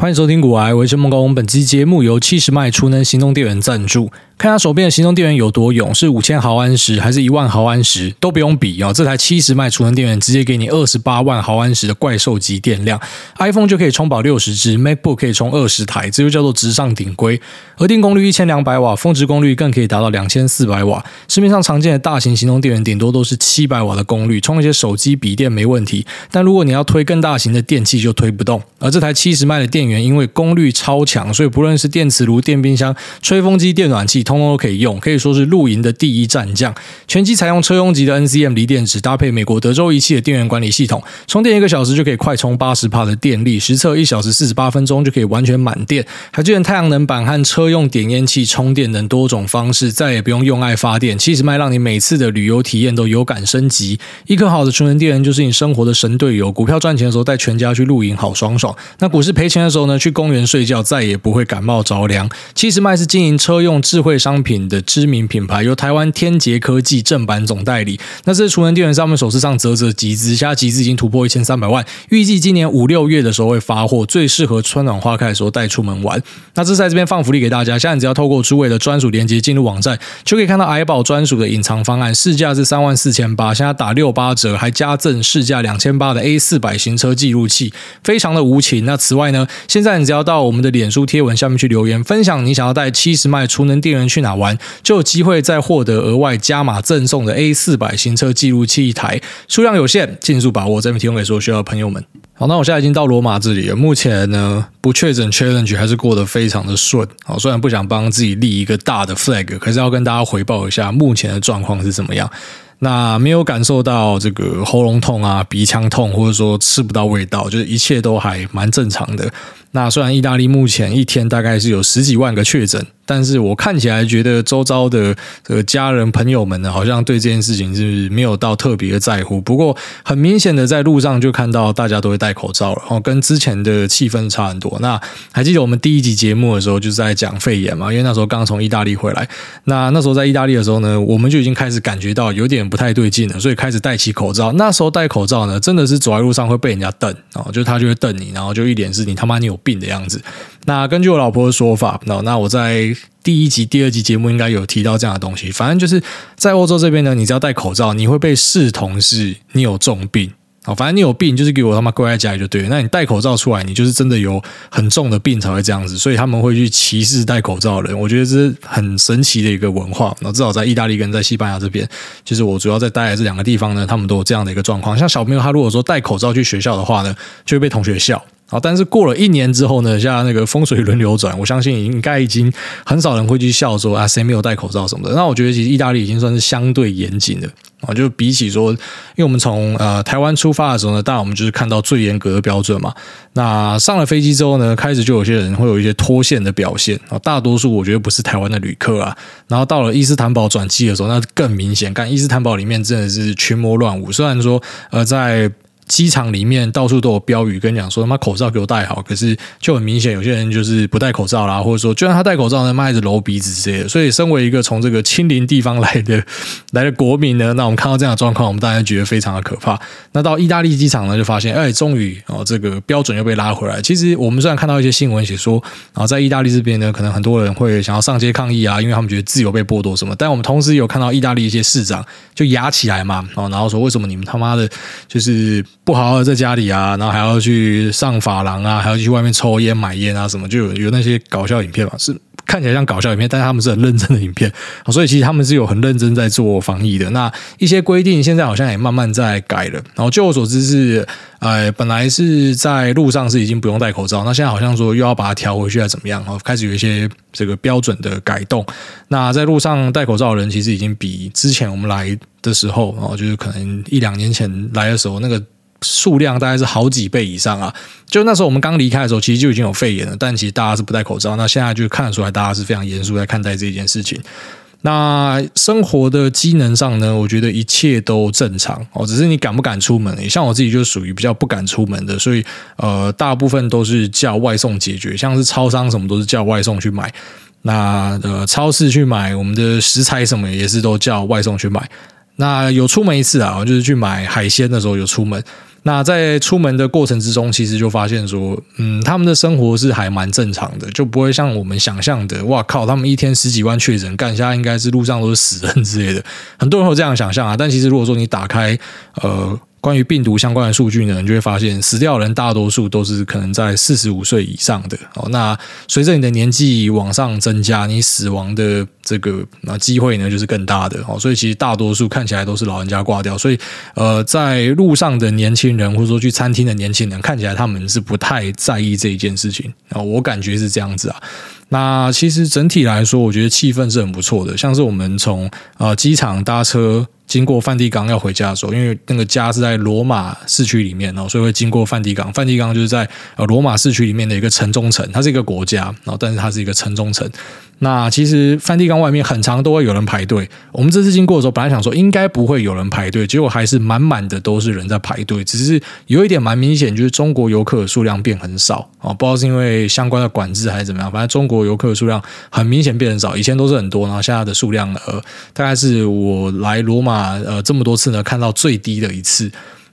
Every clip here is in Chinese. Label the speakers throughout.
Speaker 1: 欢迎收听古癌，我是孟高。本期节目由七十迈储能行动电源赞助。看他手边的行动电源有多勇，是五千毫安时还是一万毫安时都不用比啊！这台七十迈储能电源直接给你二十八万毫安时的怪兽级电量，iPhone 就可以充饱六十支，MacBook 可以充二十台，这就叫做直上顶规。额定功率一千两百瓦，峰值功率更可以达到两千四百瓦。市面上常见的大型行动电源顶多都是七百瓦的功率，充一些手机、笔电没问题。但如果你要推更大型的电器，就推不动。而这台七十迈的电源因为功率超强，所以不论是电磁炉、电冰箱、吹风机、电暖气，通通都可以用，可以说是露营的第一战将。全机采用车用级的 NCM 锂电池，搭配美国德州仪器的电源管理系统，充电一个小时就可以快充八十帕的电力，实测一小时四十八分钟就可以完全满电，还支援太阳能板和车用点烟器充电等多种方式，再也不用用爱发电。七十迈让你每次的旅游体验都有感升级。一颗好的储能电源就是你生活的神队友。股票赚钱的时候带全家去露营，好爽爽；那股市赔钱的时候呢，去公园睡觉再也不会感冒着凉。七十迈是经营车用智慧商品的知名品牌，由台湾天捷科技正版总代理。那这储能电源上面首次上啧啧集资，现在集资已经突破一千三百万，预计今年五六月的时候会发货，最适合春暖花开的时候带出门玩。那这在这边放福利给大家，现在只要透过诸位的专属链接进入网站，就可以看到矮宝专属的隐藏方案，市价是三万四千八，现在打六八折，还加赠市价两千八的 A 四百行车记录器，非常的无情。那此外呢，现在你只要到我们的脸书贴文下面去留言，分享你想要带七十迈储能电源去哪玩，就有机会再获得额外加码赠送的 A 四百行车记录器一台，数量有限，尽速把握。这边提供给所有需要的朋友们。好，那我现在已经到罗马这里了，目前呢，不确诊 challenge 还是过得非常的顺。好，虽然不想帮自己立一个大的 flag，可是要跟大家回报一下目前的状况是怎么样。那没有感受到这个喉咙痛啊、鼻腔痛，或者说吃不到味道，就是一切都还蛮正常的。那虽然意大利目前一天大概是有十几万个确诊，但是我看起来觉得周遭的这个家人朋友们呢，好像对这件事情是没有到特别的在乎。不过很明显的在路上就看到大家都会戴口罩了，哦，跟之前的气氛差很多。那还记得我们第一集节目的时候就是在讲肺炎嘛？因为那时候刚从意大利回来，那那时候在意大利的时候呢，我们就已经开始感觉到有点不太对劲了，所以开始戴起口罩。那时候戴口罩呢，真的是走在路上会被人家瞪，哦，就他就会瞪你，然后就一脸是你他妈你有病的样子。那根据我老婆的说法，那那我在第一集、第二集节目应该有提到这样的东西。反正就是在欧洲这边呢，你只要戴口罩，你会被视同是你有重病。好，反正你有病，就是给我他妈关在家里就对。那你戴口罩出来，你就是真的有很重的病才会这样子。所以他们会去歧视戴口罩的人。我觉得这是很神奇的一个文化。那至少在意大利跟在西班牙这边，就是我主要在待的这两个地方呢，他们都有这样的一个状况。像小朋友他如果说戴口罩去学校的话呢，就会被同学笑。好，但是过了一年之后呢，像那个风水轮流转，我相信应该已经很少人会去笑说啊，谁没有戴口罩什么的。那我觉得其实意大利已经算是相对严谨的啊，就比起说，因为我们从呃台湾出发的时候呢，当然我们就是看到最严格的标准嘛。那上了飞机之后呢，开始就有些人会有一些脱线的表现啊，大多数我觉得不是台湾的旅客啊。然后到了伊斯坦堡转机的时候，那更明显，看伊斯坦堡里面真的是群魔乱舞。虽然说呃在机场里面到处都有标语跟你讲说他妈口罩给我戴好，可是就很明显有些人就是不戴口罩啦，或者说就算他戴口罩呢，妈一直揉鼻子之类的。所以身为一个从这个亲邻地方来的 来的国民呢，那我们看到这样的状况，我们当然觉得非常的可怕。那到意大利机场呢，就发现哎，终于哦这个标准又被拉回来。其实我们虽然看到一些新闻写说，啊在意大利这边呢，可能很多人会想要上街抗议啊，因为他们觉得自由被剥夺什么。但我们同时有看到意大利一些市长就压起来嘛，然后说为什么你们他妈的就是。不好好在家里啊，然后还要去上发廊啊，还要去外面抽烟买烟啊，什么就有有那些搞笑影片嘛，是看起来像搞笑影片，但是他们是很认真的影片，所以其实他们是有很认真在做防疫的。那一些规定现在好像也慢慢在改了。然后据我所知是，呃，本来是在路上是已经不用戴口罩，那现在好像说又要把它调回去，还怎么样？然后开始有一些这个标准的改动。那在路上戴口罩的人，其实已经比之前我们来的时候，然后就是可能一两年前来的时候那个。数量大概是好几倍以上啊！就那时候我们刚离开的时候，其实就已经有肺炎了，但其实大家是不戴口罩。那现在就看得出来，大家是非常严肃在看待这件事情。那生活的机能上呢，我觉得一切都正常哦，只是你敢不敢出门？像我自己就属于比较不敢出门的，所以呃，大部分都是叫外送解决，像是超商什么都是叫外送去买。那呃，超市去买我们的食材什么也是都叫外送去买。那有出门一次啊，就是去买海鲜的时候有出门。那在出门的过程之中，其实就发现说，嗯，他们的生活是还蛮正常的，就不会像我们想象的，哇靠，他们一天十几万确诊，干下应该是路上都是死人之类的。很多人会这样想象啊，但其实如果说你打开，呃。关于病毒相关的数据呢，你就会发现死掉的人大多数都是可能在四十五岁以上的哦。那随着你的年纪往上增加，你死亡的这个那机会呢就是更大的哦。所以其实大多数看起来都是老人家挂掉。所以呃，在路上的年轻人或者说去餐厅的年轻人，看起来他们是不太在意这一件事情啊。我感觉是这样子啊。那其实整体来说，我觉得气氛是很不错的。像是我们从呃机场搭车。经过梵蒂冈要回家的时候，因为那个家是在罗马市区里面哦，所以会经过梵蒂冈。梵蒂冈就是在呃罗马市区里面的一个城中城，它是一个国家，然后但是它是一个城中城。那其实梵蒂冈外面很长都会有人排队。我们这次经过的时候，本来想说应该不会有人排队，结果还是满满的都是人在排队。只是有一点蛮明显，就是中国游客的数量变很少哦，不知道是因为相关的管制还是怎么样，反正中国游客的数量很明显变很少。以前都是很多，然后现在的数量呃，大概是我来罗马啊呃这么多次呢看到最低的一次。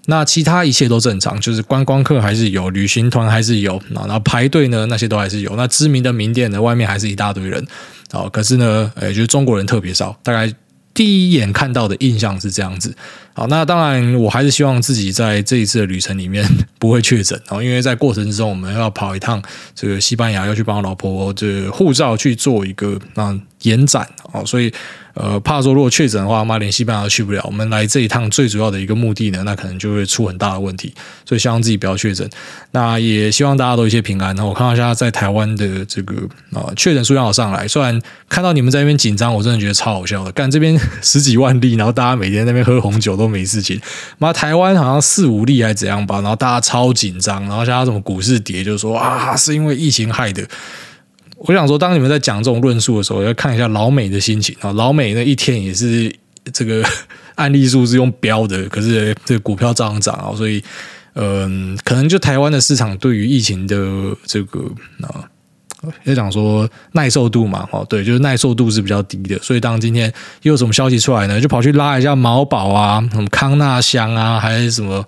Speaker 1: 那其他一切都正常，就是观光客还是有，旅行团还是有，然后排队呢，那些都还是有。那知名的名店呢，外面还是一大堆人，哦，可是呢，诶，就是中国人特别少，大概第一眼看到的印象是这样子。好，那当然，我还是希望自己在这一次的旅程里面 不会确诊哦，因为在过程之中我们要跑一趟这个西班牙，要去帮我老婆这护照去做一个那延展哦，所以。呃，怕说如果确诊的话，妈连西班牙都去不了。我们来这一趟最主要的一个目的呢，那可能就会出很大的问题。所以希望自己不要确诊。那也希望大家都一切平安。然后我看到现在在台湾的这个啊确诊数量好上来，虽然看到你们在那边紧张，我真的觉得超好笑的。干这边十几万例，然后大家每天在那边喝红酒都没事情。妈台湾好像四五例还怎样吧，然后大家超紧张，然后像什么股市跌，就说啊是因为疫情害的。我想说，当你们在讲这种论述的时候，要看一下老美的心情啊。老美那一天也是这个 案例数是用飙的，可是这股票照样涨啊。所以，嗯，可能就台湾的市场对于疫情的这个啊，要讲说耐受度嘛，哦，对，就是耐受度是比较低的。所以，当今天又有什么消息出来呢，就跑去拉一下毛宝啊，什么康纳香啊，还是什么。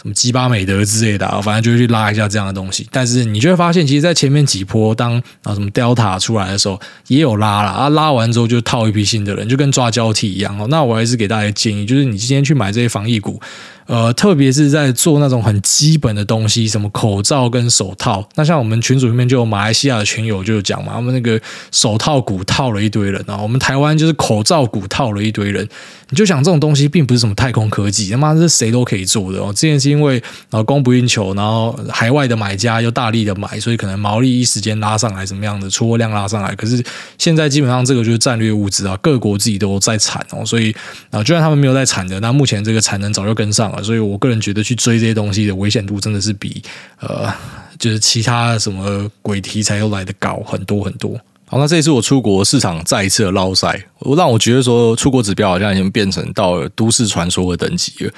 Speaker 1: 什么鸡巴美德之类的啊，反正就去拉一下这样的东西。但是你就会发现，其实，在前面几波当啊什么 Delta 出来的时候，也有拉了啊，拉完之后就套一批新的人，就跟抓交替一样哦。那我还是给大家建议，就是你今天去买这些防疫股。呃，特别是在做那种很基本的东西，什么口罩跟手套。那像我们群组里面就有马来西亚的群友就讲嘛，他们那个手套股套了一堆人啊。我们台湾就是口罩股套了一堆人。你就想这种东西并不是什么太空科技，他妈是谁都可以做的哦。之前是因为啊供不应求，然后海外的买家又大力的买，所以可能毛利一时间拉上来，怎么样的出货量拉上来。可是现在基本上这个就是战略物资啊，各国自己都在产哦，所以啊，就算他们没有在产的，那目前这个产能早就跟上了。所以，我个人觉得去追这些东西的危险度真的是比呃，就是其他什么鬼题材都来得高很多很多。好，那这一次我出国市场再一次的捞赛，我让我觉得说出国指标好像已经变成到都市传说的等级了，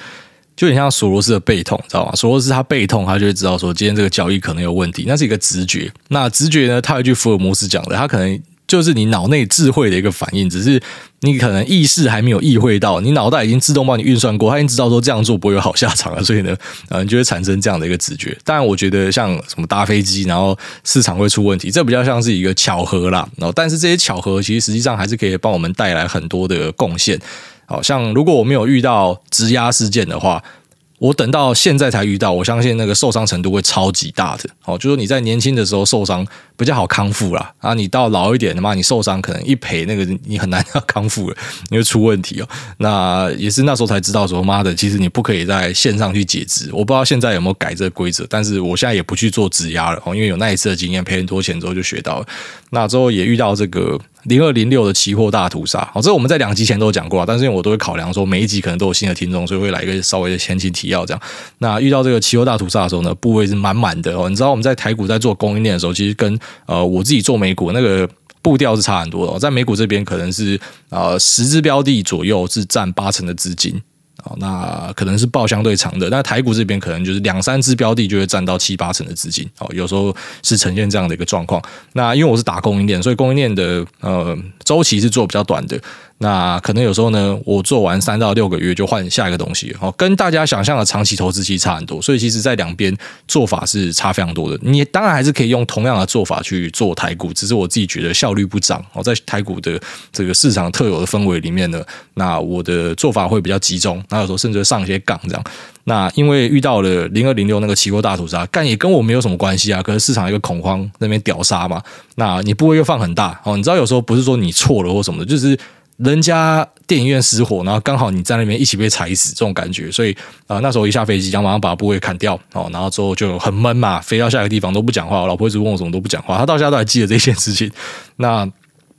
Speaker 1: 就很像索罗斯的背痛，知道吗？索罗斯他背痛，他就会知道说今天这个交易可能有问题，那是一个直觉。那直觉呢，他有一句福尔摩斯讲的，他可能。就是你脑内智慧的一个反应，只是你可能意识还没有意会到，你脑袋已经自动帮你运算过，他已经知道说这样做不会有好下场了，所以呢，呃，你就会产生这样的一个直觉。当然，我觉得像什么搭飞机，然后市场会出问题，这比较像是一个巧合啦。然后，但是这些巧合其实实际上还是可以帮我们带来很多的贡献。好像如果我没有遇到质押事件的话。我等到现在才遇到，我相信那个受伤程度会超级大的。哦，就说你在年轻的时候受伤比较好康复啦，啊，你到老一点的嘛，你受伤可能一赔那个你很难要康复了，你会出问题哦。那也是那时候才知道说，妈的，其实你不可以在线上去解职。我不知道现在有没有改这个规则，但是我现在也不去做质押了哦，因为有那一次的经验，赔很多钱之后就学到了。那之后也遇到这个。零二零六的期货大屠杀，好，这我们在两集前都有讲过，但是因为我都会考量说每一集可能都有新的听众，所以会来一个稍微的前情提要这样。那遇到这个期货大屠杀的时候呢，部位是满满的哦。你知道我们在台股在做供应链的时候，其实跟呃我自己做美股那个步调是差很多的。在美股这边可能是呃十只标的左右是占八成的资金。哦，那可能是报相对长的，那台股这边可能就是两三只标的就会占到七八成的资金。哦，有时候是呈现这样的一个状况。那因为我是打供应链，所以供应链的呃周期是做比较短的。那可能有时候呢，我做完三到六个月就换下一个东西，哦，跟大家想象的长期投资期差很多。所以其实，在两边做法是差非常多的。你当然还是可以用同样的做法去做台股，只是我自己觉得效率不涨。哦，在台股的这个市场特有的氛围里面呢，那我的做法会比较集中，那有时候甚至上一些杠这样。那因为遇到了零二零六那个期货大屠杀，干也跟我没有什么关系啊。可是市场一个恐慌，那边屌杀嘛，那你不会又放很大哦。你知道有时候不是说你错了或什么的，就是。人家电影院失火，然后刚好你在那边一起被踩死，这种感觉，所以啊、那时候一下飞机，想马上把部位砍掉哦，然后之后就很闷嘛，飞到下一个地方都不讲话，我老婆一直问我什么都不讲话，她到现在都还记得这件事情。那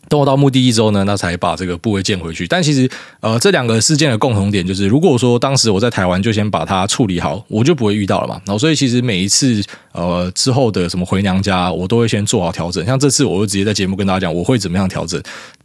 Speaker 1: 等我到目的地之后呢，那才把这个部位建回去。但其实呃，这两个事件的共同点就是，如果说当时我在台湾就先把它处理好，我就不会遇到了嘛。然后所以其实每一次呃之后的什么回娘家，我都会先做好调整。像这次，我就直接在节目跟大家讲，我会怎么样调整。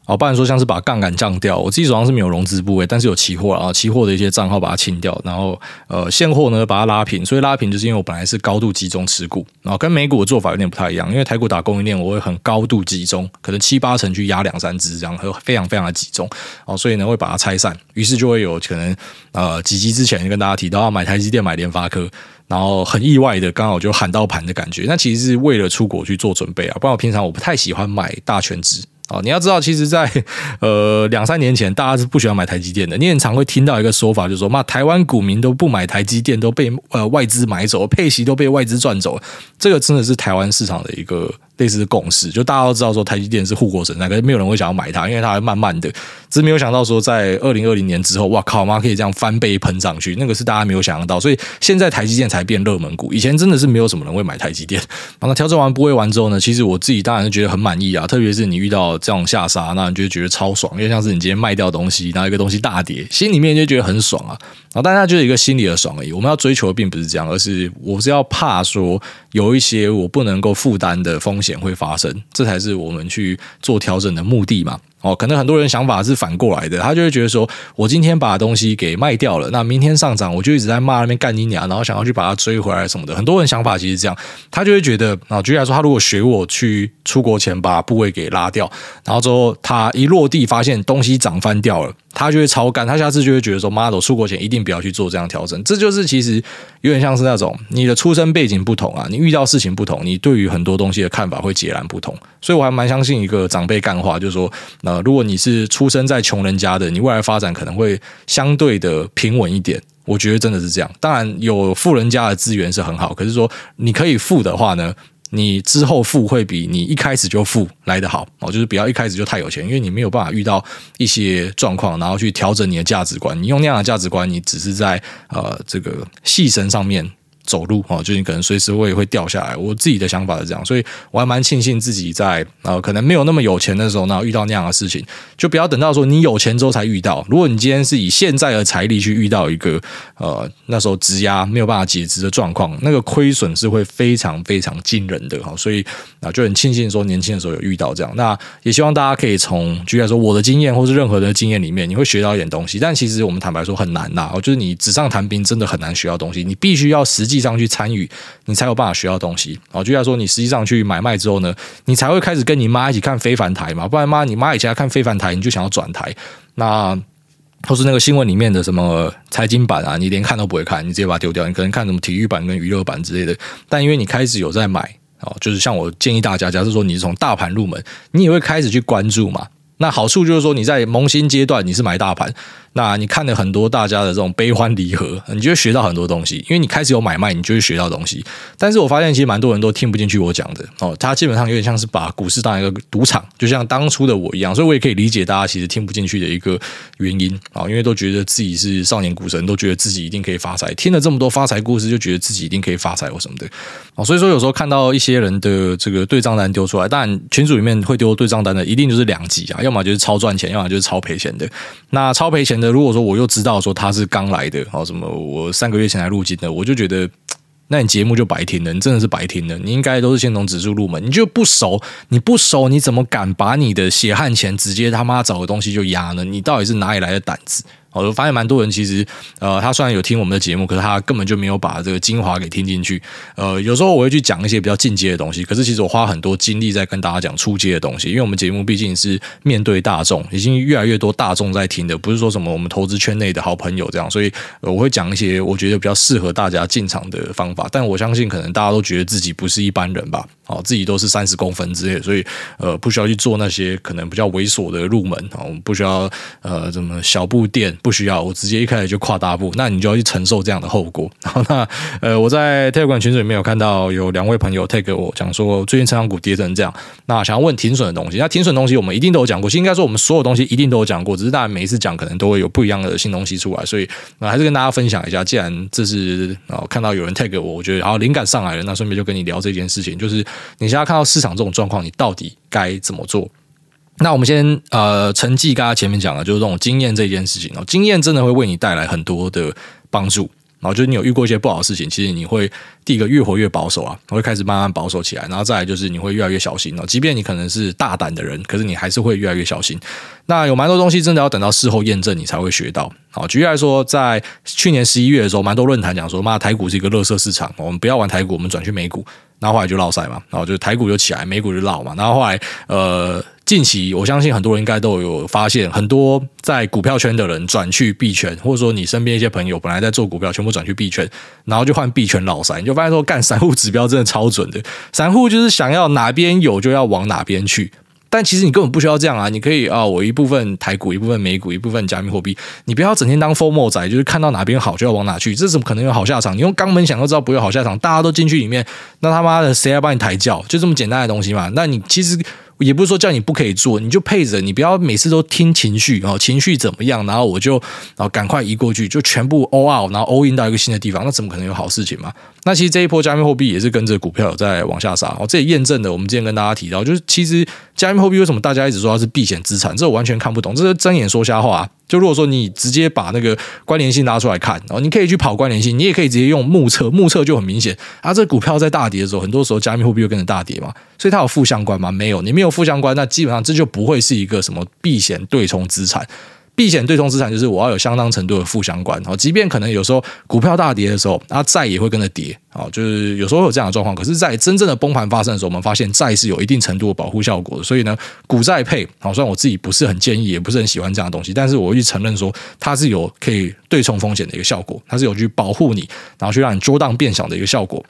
Speaker 1: 哦，不然说像是把杠杆降掉，我自己手上是没有融资部位，但是有期货啊，期货的一些账号把它清掉，然后呃现货呢把它拉平，所以拉平就是因为我本来是高度集中持股，然后跟美股的做法有点不太一样，因为台股打供应链我会很高度集中，可能七八成去压两三只这样，非常非常的集中，哦，所以呢会把它拆散，于是就会有可能呃几集之前就跟大家提到要买台积电、买联发科，然后很意外的刚好就喊到盘的感觉，那其实是为了出国去做准备啊，不然我平常我不太喜欢买大权值。哦，你要知道，其实在，呃两三年前，大家是不喜欢买台积电的。你很常会听到一个说法，就是说，嘛，台湾股民都不买台积电，都被呃外资买走，配息都被外资赚走。这个真的是台湾市场的一个。类似的共识，就大家都知道说台积电是护国神山，可是没有人会想要买它，因为它还慢慢的。只是没有想到说在二零二零年之后，哇靠妈可以这样翻倍喷上去，那个是大家没有想象到，所以现在台积电才变热门股。以前真的是没有什么人会买台积电。那调整完部位完之后呢，其实我自己当然是觉得很满意啊，特别是你遇到这种下杀，那你就觉得超爽，因为像是你今天卖掉东西，然后一个东西大跌，心里面就觉得很爽啊。然后大家就是一个心理的爽而已。我们要追求的并不是这样，而是我是要怕说有一些我不能够负担的风险险会发生。这才是我们去做调整的目的嘛。哦，可能很多人想法是反过来的，他就会觉得说，我今天把东西给卖掉了，那明天上涨，我就一直在骂那边干你娘，然后想要去把它追回来什么的。很多人想法其实这样，他就会觉得啊，举例来说，他如果学我去出国前把部位给拉掉，然后之后他一落地发现东西涨翻掉了。他就会超干，他下次就会觉得说：“妈的，我出国前一定不要去做这样调整。”这就是其实有点像是那种你的出生背景不同啊，你遇到事情不同，你对于很多东西的看法会截然不同。所以我还蛮相信一个长辈干话，就是说：那如果你是出生在穷人家的，你未来发展可能会相对的平稳一点。我觉得真的是这样。当然，有富人家的资源是很好，可是说你可以富的话呢？你之后富会比你一开始就富来得好哦，就是不要一开始就太有钱，因为你没有办法遇到一些状况，然后去调整你的价值观。你用那样的价值观，你只是在呃这个细绳上面。走路哦，就你可能随时会会掉下来。我自己的想法是这样，所以我还蛮庆幸自己在呃可能没有那么有钱的时候，然后遇到那样的事情，就不要等到说你有钱之后才遇到。如果你今天是以现在的财力去遇到一个呃那时候质押没有办法解职的状况，那个亏损是会非常非常惊人的哈。所以啊就很庆幸说年轻的时候有遇到这样。那也希望大家可以从举例来说我的经验或是任何的经验里面，你会学到一点东西。但其实我们坦白说很难呐，就是你纸上谈兵真的很难学到东西，你必须要实际。实际上去参与，你才有办法学到东西。哦，就像说，你实际上去买卖之后呢，你才会开始跟你妈一起看非凡台嘛。不然妈，你妈以前看非凡台，你就想要转台。那或是那个新闻里面的什么财经版啊，你连看都不会看，你直接把它丢掉。你可能看什么体育版跟娱乐版之类的。但因为你开始有在买哦，就是像我建议大家，假设说你是从大盘入门，你也会开始去关注嘛。那好处就是说，你在萌新阶段你是买大盘。那你看了很多大家的这种悲欢离合，你就会学到很多东西，因为你开始有买卖，你就会学到东西。但是我发现其实蛮多人都听不进去我讲的哦，他基本上有点像是把股市当一个赌场，就像当初的我一样，所以我也可以理解大家其实听不进去的一个原因啊，因为都觉得自己是少年股神，都觉得自己一定可以发财，听了这么多发财故事，就觉得自己一定可以发财或什么的啊，所以说有时候看到一些人的这个对账单丢出来，当然群组里面会丢对账单的，一定就是两极啊，要么就是超赚钱，要么就是超赔钱的。那超赔钱的，如果说我又知道说他是刚来的，哦，什么我三个月前来入金的，我就觉得，那你节目就白听了，你真的是白听了。你应该都是先从指数入门，你就不熟，你不熟，你怎么敢把你的血汗钱直接他妈找个东西就压呢？你到底是哪里来的胆子？我发现蛮多人其实，呃，他虽然有听我们的节目，可是他根本就没有把这个精华给听进去。呃，有时候我会去讲一些比较进阶的东西，可是其实我花很多精力在跟大家讲初阶的东西，因为我们节目毕竟是面对大众，已经越来越多大众在听的，不是说什么我们投资圈内的好朋友这样，所以我会讲一些我觉得比较适合大家进场的方法。但我相信，可能大家都觉得自己不是一般人吧。哦，自己都是三十公分之类，所以呃，不需要去做那些可能比较猥琐的入门啊，我们不需要呃，什么小步垫，不需要，我直接一开始就跨大步，那你就要去承受这样的后果。好，那呃，我在泰管群组里面有看到有两位朋友 take 我讲说，最近成长股跌成这样，那想要问停损的东西，那停损东西我们一定都有讲过，应该说我们所有东西一定都有讲过，只是大家每一次讲可能都会有不一样的新东西出来，所以那还是跟大家分享一下。既然这是啊，看到有人 take 我，我觉得然后灵感上来了，那顺便就跟你聊这件事情，就是你现在看到。市场这种状况，你到底该怎么做？那我们先呃，承继刚才前面讲的，就是这种经验这件事情哦，经验真的会为你带来很多的帮助。然后就是你有遇过一些不好的事情，其实你会第一个越活越保守啊，我会开始慢慢保守起来，然后再来就是你会越来越小心哦。即便你可能是大胆的人，可是你还是会越来越小心。那有蛮多东西真的要等到事后验证，你才会学到。好，举例来说，在去年十一月的时候，蛮多论坛讲说，妈，台股是一个垃圾市场，我们不要玩台股，我们转去美股。然后后来就落赛嘛，然后就台股就起来，美股就落嘛。然后后来呃。近期，我相信很多人应该都有发现，很多在股票圈的人转去币圈，或者说你身边一些朋友本来在做股票，全部转去币圈，然后就换币圈老三，你就发现说，干散户指标真的超准的，散户就是想要哪边有就要往哪边去。但其实你根本不需要这样啊！你可以啊，我一部分台股，一部分美股，一部分加密货币。你不要整天当 FOMO 仔，就是看到哪边好就要往哪去，这怎么可能有好下场？你用肛门想都知道不会有好下场。大家都进去里面，那他妈的谁来帮你抬轿？就这么简单的东西嘛。那你其实也不是说叫你不可以做，你就配着，你不要每次都听情绪啊，情绪怎么样，然后我就然后赶快移过去，就全部 all out，然后 all in 到一个新的地方，那怎么可能有好事情嘛？那其实这一波加密货币也是跟着股票有在往下杀，哦，这也验证了我们之前跟大家提到，就是其实加密货币为什么大家一直说它是避险资产，这我完全看不懂，这是睁眼说瞎话。就如果说你直接把那个关联性拉出来看，哦，你可以去跑关联性，你也可以直接用目测，目测就很明显啊。这股票在大跌的时候，很多时候加密货币会跟着大跌嘛，所以它有负相关吗？没有，你没有负相关，那基本上这就不会是一个什么避险对冲资产。避险对冲资产就是我要有相当程度的负相关哦，即便可能有时候股票大跌的时候，它债也会跟着跌哦，就是有时候有这样的状况。可是，在真正的崩盘发生的时候，我们发现债是有一定程度的保护效果的。所以呢，股债配，好，虽然我自己不是很建议，也不是很喜欢这样的东西，但是我会去承认说，它是有可以对冲风险的一个效果，它是有去保护你，然后去让你波动变小的一个效果。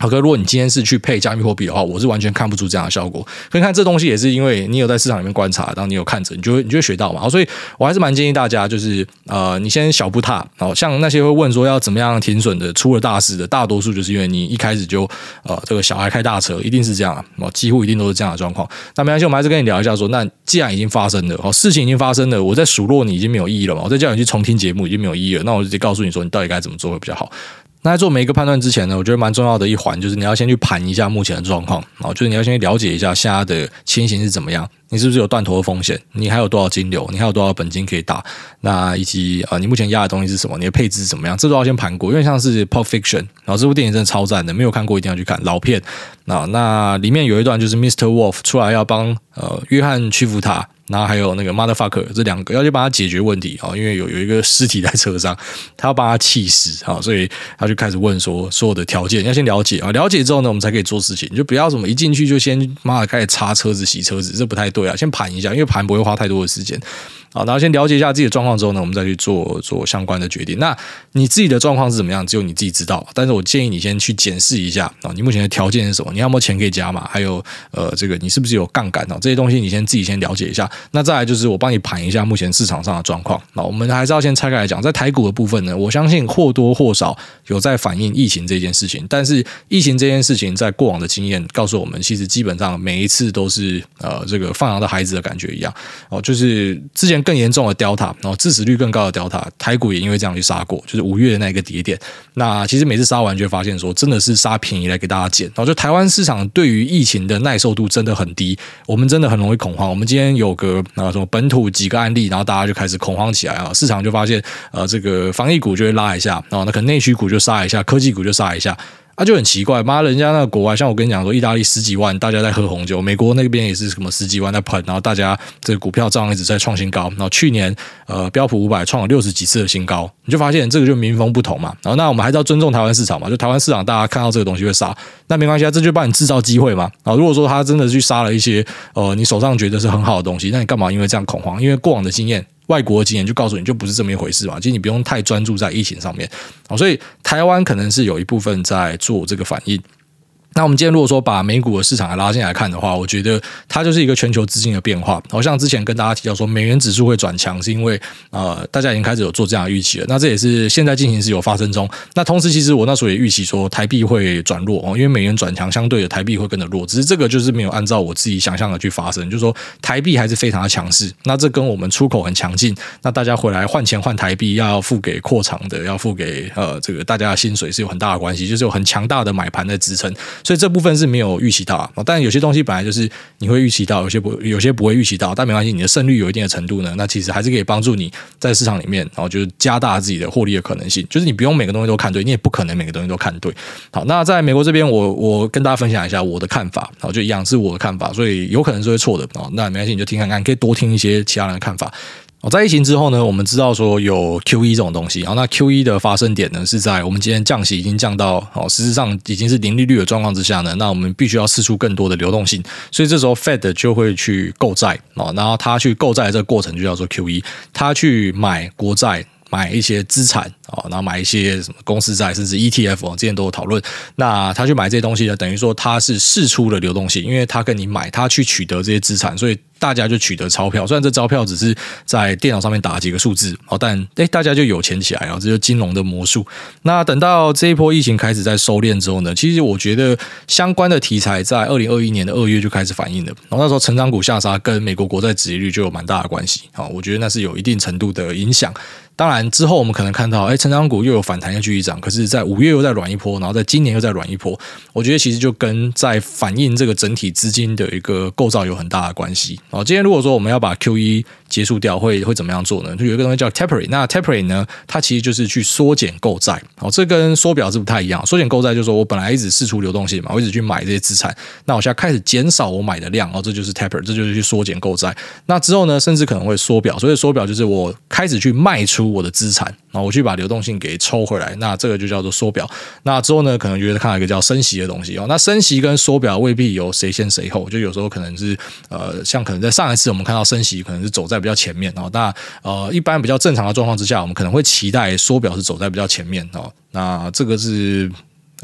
Speaker 1: 好哥，如果你今天是去配加密货币的话，我是完全看不出这样的效果。可以看这东西也是因为你有在市场里面观察，然后你有看着，你就会你就会学到嘛。好，所以我还是蛮建议大家，就是呃，你先小步踏。好，像那些会问说要怎么样停损的，出了大事的，大多数就是因为你一开始就呃，这个小孩开大车，一定是这样啊，几乎一定都是这样的状况。那没关系，我们还是跟你聊一下说，那既然已经发生了，哦，事情已经发生了，我在数落你已经没有意义了嘛，我再叫你去重听节目已经没有意义了，那我就直接告诉你说，你到底该怎么做会比较好。那在做每一个判断之前呢，我觉得蛮重要的一环就是你要先去盘一下目前的状况，啊，就是你要先去了解一下现在的情形是怎么样，你是不是有断头的风险，你还有多少金流，你还有多少本金可以打，那以及啊，你目前压的东西是什么，你的配置是怎么样，这都要先盘过。因为像是《Pulp Fiction》，然后这部电影真的超赞的，没有看过一定要去看老片。那那里面有一段就是 Mr. Wolf 出来要帮呃约翰屈服他。然后还有那个 motherfucker 这两个要去帮他解决问题啊，因为有有一个尸体在车上，他要帮他气死啊，所以他就开始问说所有的条件要先了解啊，了解之后呢，我们才可以做事情，就不要什么一进去就先妈的开始擦车子、洗车子，这不太对啊，先盘一下，因为盘不会花太多的时间。好，然后先了解一下自己的状况之后呢，我们再去做做相关的决定。那你自己的状况是怎么样？只有你自己知道。但是我建议你先去检视一下啊，你目前的条件是什么？你要没有钱可以加码？还有呃，这个你是不是有杠杆啊？这些东西你先自己先了解一下。那再来就是我帮你盘一下目前市场上的状况。那我们还是要先拆开来讲，在台股的部分呢，我相信或多或少有在反映疫情这件事情。但是疫情这件事情在过往的经验告诉我们，其实基本上每一次都是呃这个放羊的孩子的感觉一样哦，就是之前更严重的掉。然后致死率更高的 Delta，台股也因为这样去杀过，就是五月的那个跌点。那其实每次杀完就会发现说，真的是杀便宜来给大家捡。然后就台湾市场对于疫情的耐受度真的很低，我们真的很容易恐慌。我们今天有个啊什么本土几个案例，然后大家就开始恐慌起来啊，市场就发现呃这个防疫股就会拉一下，然后那可能内需股就杀一下，科技股就杀一下。啊，就很奇怪，妈，人家那个国外，像我跟你讲说，意大利十几万大家在喝红酒，美国那边也是什么十几万在喷，然后大家这个股票照样一直在创新高，然后去年呃标普五百创了六十几次的新高，你就发现这个就民风不同嘛。然后那我们还是要尊重台湾市场嘛，就台湾市场大家看到这个东西会杀，那没关系啊，这就帮你制造机会嘛。啊，如果说他真的去杀了一些呃你手上觉得是很好的东西，那你干嘛因为这样恐慌？因为过往的经验。外国的经验就告诉你就不是这么一回事嘛，其实你不用太专注在疫情上面，所以台湾可能是有一部分在做这个反应。那我们今天如果说把美股的市场来拉进来看的话，我觉得它就是一个全球资金的变化。好像之前跟大家提到说美元指数会转强，是因为呃大家已经开始有做这样的预期了。那这也是现在进行时有发生中。那同时其实我那时候也预期说台币会转弱哦，因为美元转强，相对的台币会跟着弱。只是这个就是没有按照我自己想象的去发生，就是说台币还是非常的强势。那这跟我们出口很强劲，那大家回来换钱换台币要付给扩厂的，要付给呃这个大家的薪水是有很大的关系，就是有很强大的买盘在支撑。所以这部分是没有预期到啊，但有些东西本来就是你会预期到，有些不有些不会预期到，但没关系，你的胜率有一定的程度呢，那其实还是可以帮助你在市场里面，然后就是加大自己的获利的可能性。就是你不用每个东西都看对，你也不可能每个东西都看对。好，那在美国这边，我我跟大家分享一下我的看法，然后就一样是我的看法，所以有可能是会错的啊，那没关系，你就听看看，可以多听一些其他人的看法。哦，在疫情之后呢，我们知道说有 QE 这种东西，然后那 QE 的发生点呢是在我们今天降息已经降到哦，事实上已经是零利率的状况之下呢，那我们必须要释出更多的流动性，所以这时候 Fed 就会去购债哦，然后他去购债的这个过程就叫做 QE，他去买国债。买一些资产啊，然后买一些什么公司债，甚至 ETF 之前都有讨论。那他去买这些东西呢，等于说他是释出了流动性，因为他跟你买，他去取得这些资产，所以大家就取得钞票。虽然这钞票只是在电脑上面打几个数字，但诶大家就有钱起来了，这就金融的魔术。那等到这一波疫情开始在收敛之后呢，其实我觉得相关的题材在二零二一年的二月就开始反映了。然后那时候成长股下杀跟美国国债殖利率就有蛮大的关系啊，我觉得那是有一定程度的影响。当然，之后我们可能看到，哎，成长股又有反弹，又继续涨。可是，在五月又再软一波，然后在今年又再软一波。我觉得其实就跟在反映这个整体资金的一个构造有很大的关系。哦，今天如果说我们要把 Q 一结束掉，会会怎么样做呢？就有一个东西叫 tapery，。那 tapery 呢，它其实就是去缩减购债。好，这跟缩表是不太一样。缩减购债就是说我本来一直释出流动性嘛，我一直去买这些资产。那我现在开始减少我买的量，哦，这就是 taper，这就是去缩减购债。那之后呢，甚至可能会缩表。所以缩表就是我开始去卖出。我的资产，然后我去把流动性给抽回来，那这个就叫做缩表。那之后呢，可能就会看到一个叫升息的东西哦。那升息跟缩表未必有谁先谁后，就有时候可能是呃，像可能在上一次我们看到升息可能是走在比较前面哦。那呃，一般比较正常的状况之下，我们可能会期待缩表是走在比较前面哦。那这个是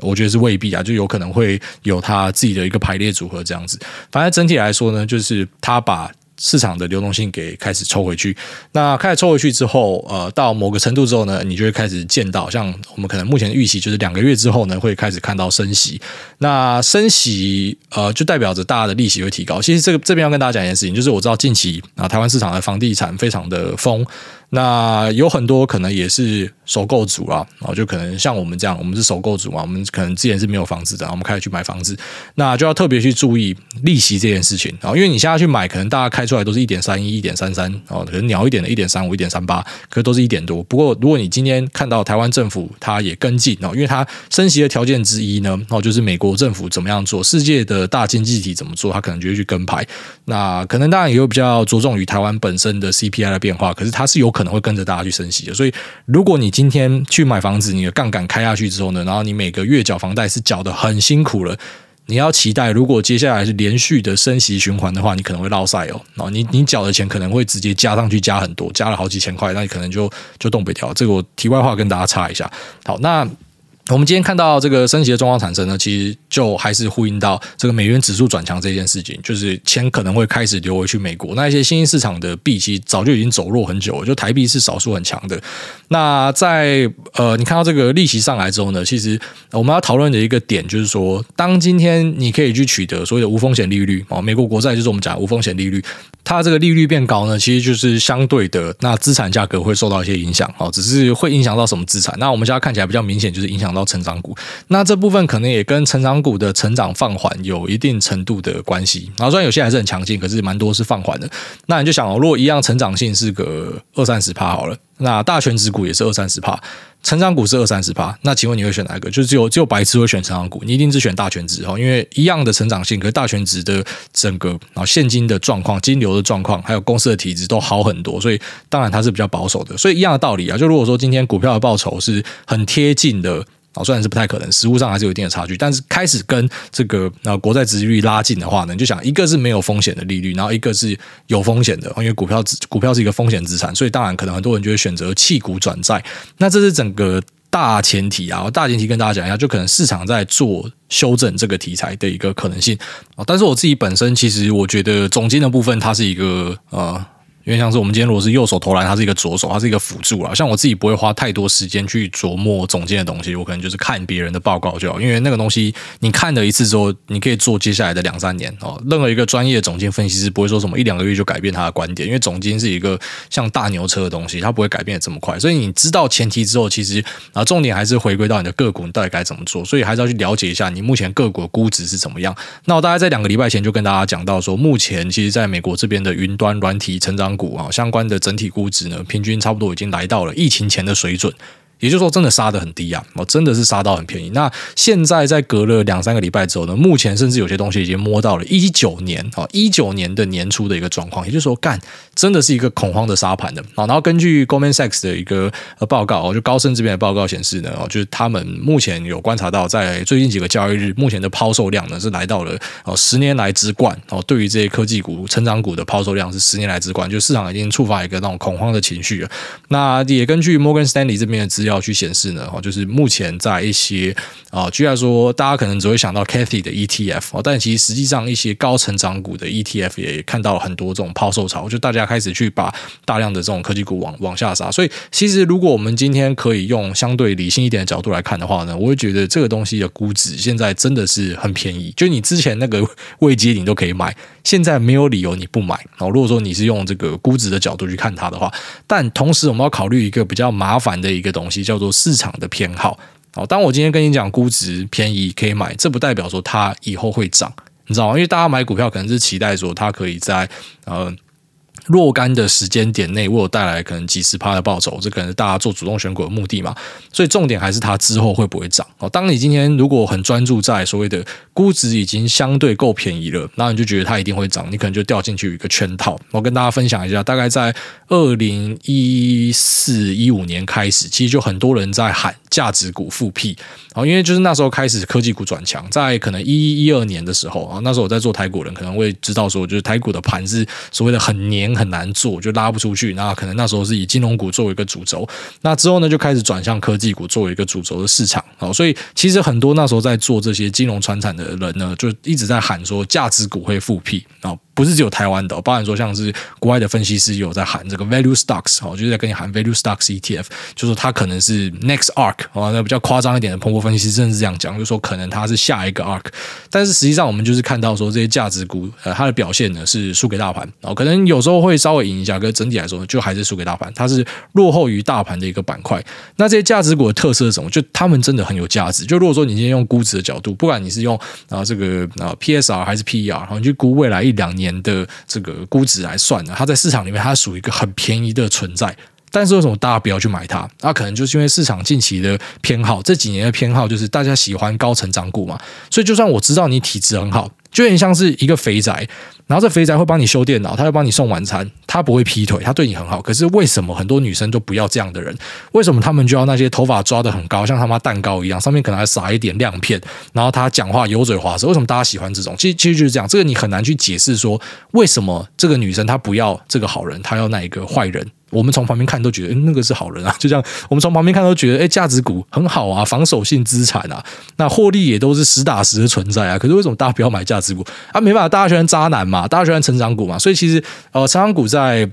Speaker 1: 我觉得是未必啊，就有可能会有他自己的一个排列组合这样子。反正整体来说呢，就是他把。市场的流动性给开始抽回去，那开始抽回去之后，呃，到某个程度之后呢，你就会开始见到，像我们可能目前预期就是两个月之后呢，会开始看到升息。那升息，呃，就代表着大家的利息会提高。其实这个这边要跟大家讲一件事情，就是我知道近期啊，台湾市场的房地产非常的疯。那有很多可能也是首购族啊，然后就可能像我们这样，我们是首购族嘛，我们可能之前是没有房子的，我们开始去买房子，那就要特别去注意利息这件事情啊，因为你现在去买，可能大家开出来都是一点三一、一点三三哦，可能鸟一点的一点三五、一点三八，可是都是一点多。不过如果你今天看到台湾政府它也跟进哦，因为它升息的条件之一呢，哦就是美国政府怎么样做，世界的大经济体怎么做，它可能就会去跟拍。那可能当然也会比较着重于台湾本身的 CPI 的变化，可是它是有可能会跟着大家去升息的，所以如果你今天去买房子，你的杠杆开下去之后呢，然后你每个月缴房贷是缴得很辛苦了，你要期待如果接下来是连续的升息循环的话，你可能会落赛哦，然后你你缴的钱可能会直接加上去，加很多，加了好几千块，那你可能就就动北调。这个我题外话跟大家插一下，好，那。我们今天看到这个升息的状况产生呢，其实就还是呼应到这个美元指数转强这件事情，就是钱可能会开始流回去美国。那一些新兴市场的币其实早就已经走弱很久了，就台币是少数很强的。那在呃，你看到这个利息上来之后呢，其实我们要讨论的一个点就是说，当今天你可以去取得所谓的无风险利率哦，美国国债就是我们讲无风险利率。它这个利率变高呢，其实就是相对的，那资产价格会受到一些影响哦，只是会影响到什么资产？那我们现在看起来比较明显，就是影响到成长股。那这部分可能也跟成长股的成长放缓有一定程度的关系。然后虽然有些还是很强劲，可是蛮多是放缓的。那你就想哦，如果一样成长性是个二三十趴好了，那大权值股也是二三十趴。成长股是二三十趴，那请问你会选哪一个？就只有只有白痴会选成长股，你一定是选大权值哦，因为一样的成长性，可是大权值的整个啊现金的状况、金流的状况，还有公司的体质都好很多，所以当然它是比较保守的。所以一样的道理啊，就如果说今天股票的报酬是很贴近的。啊，虽然是不太可能，实物上还是有一定的差距，但是开始跟这个呃国债殖利率拉近的话呢，你就想一个是没有风险的利率，然后一个是有风险的，因为股票股票是一个风险资产，所以当然可能很多人就会选择弃股转债。那这是整个大前提啊，大前提跟大家讲一下，就可能市场在做修正这个题材的一个可能性啊。但是我自己本身其实我觉得总经的部分它是一个呃。因为像是我们今天如果是右手投篮，它是一个左手，它是一个辅助啊。像我自己不会花太多时间去琢磨总监的东西，我可能就是看别人的报告就好。因为那个东西你看了一次之后，你可以做接下来的两三年哦。任何一个专业总监分析师不会说什么一两个月就改变他的观点，因为总监是一个像大牛车的东西，它不会改变的这么快。所以你知道前提之后，其实啊重点还是回归到你的个股，你到底该怎么做。所以还是要去了解一下你目前个股的估值是怎么样。那我大概在两个礼拜前就跟大家讲到说，目前其实在美国这边的云端软体成长股啊相关的。整体估值呢，平均差不多已经来到了疫情前的水准。也就是说，真的杀得很低啊！哦，真的是杀到很便宜。那现在在隔了两三个礼拜之后呢，目前甚至有些东西已经摸到了一九年啊，一九年的年初的一个状况。也就是说，干真的是一个恐慌的杀盘的啊。然后根据 Goldman Sachs 的一个报告哦，就高盛这边的报告显示呢，哦，就是他们目前有观察到，在最近几个交易日，目前的抛售量呢是来到了哦十年来之冠哦。对于这些科技股、成长股的抛售量是十年来之冠，就市场已经触发一个那种恐慌的情绪了。那也根据 Morgan Stanley 这边的资要去显示呢，哦就是目前在一些啊，居然说大家可能只会想到 Cathie 的 ETF，哦但其实实际上一些高成长股的 ETF 也看到很多这种抛售潮，就大家开始去把大量的这种科技股往往下杀。所以，其实如果我们今天可以用相对理性一点的角度来看的话呢，我会觉得这个东西的估值现在真的是很便宜，就你之前那个 未接你都可以买，现在没有理由你不买。哦，如果说你是用这个估值的角度去看它的话，但同时我们要考虑一个比较麻烦的一个东西。其叫做市场的偏好。好，当我今天跟你讲估值便宜可以买，这不代表说它以后会涨，你知道吗？因为大家买股票可能是期待说它可以在呃。若干的时间点内，为我带来可能几十趴的报酬，这可能是大家做主动选股的目的嘛。所以重点还是它之后会不会涨哦。当你今天如果很专注在所谓的估值已经相对够便宜了，那你就觉得它一定会涨，你可能就掉进去一个圈套。我跟大家分享一下，大概在二零一四一五年开始，其实就很多人在喊价值股复辟。因为就是那时候开始科技股转强，在可能一一一二年的时候啊，那时候我在做台股人可能会知道说，就是台股的盘是所谓的很黏很难做，就拉不出去。那可能那时候是以金融股作为一个主轴，那之后呢就开始转向科技股作为一个主轴的市场。所以其实很多那时候在做这些金融传产的人呢，就一直在喊说价值股会复辟。不是只有台湾的，包含说像是国外的分析师有在喊这个 value stocks 哦，就是在跟你喊 value stocks ETF，就说它可能是 next arc 哦，那比较夸张一点的彭博分析师甚至是这样讲，就说可能它是下一个 arc。但是实际上我们就是看到说这些价值股呃它的表现呢是输给大盘哦，可能有时候会稍微赢一下，可是整体来说就还是输给大盘，它是落后于大盘的一个板块。那这些价值股的特色是什么？就他们真的很有价值。就如果说你今天用估值的角度，不管你是用啊这个啊 PSR 还是 PER，然后你去估未来一两年。年的这个估值来算呢，它在市场里面它属于一个很便宜的存在。但是为什么大家不要去买它？那可能就是因为市场近期的偏好，这几年的偏好就是大家喜欢高成长股嘛。所以就算我知道你体质很好，就有点像是一个肥宅。然后这肥宅会帮你修电脑，他会帮你送晚餐，他不会劈腿，他对你很好。可是为什么很多女生都不要这样的人？为什么他们就要那些头发抓得很高，像他妈蛋糕一样，上面可能还撒一点亮片，然后他讲话油嘴滑舌？为什么大家喜欢这种？其实其实就是这样，这个你很难去解释说为什么这个女生她不要这个好人，她要那一个坏人。我们从旁边看都觉得，那个是好人啊。就像，我们从旁边看都觉得，诶，价值股很好啊，防守性资产啊，那获利也都是实打实的存在啊。可是为什么大家不要买价值股啊？没办法，大家喜欢渣男嘛，大家喜欢成长股嘛。所以其实，呃，成长股在。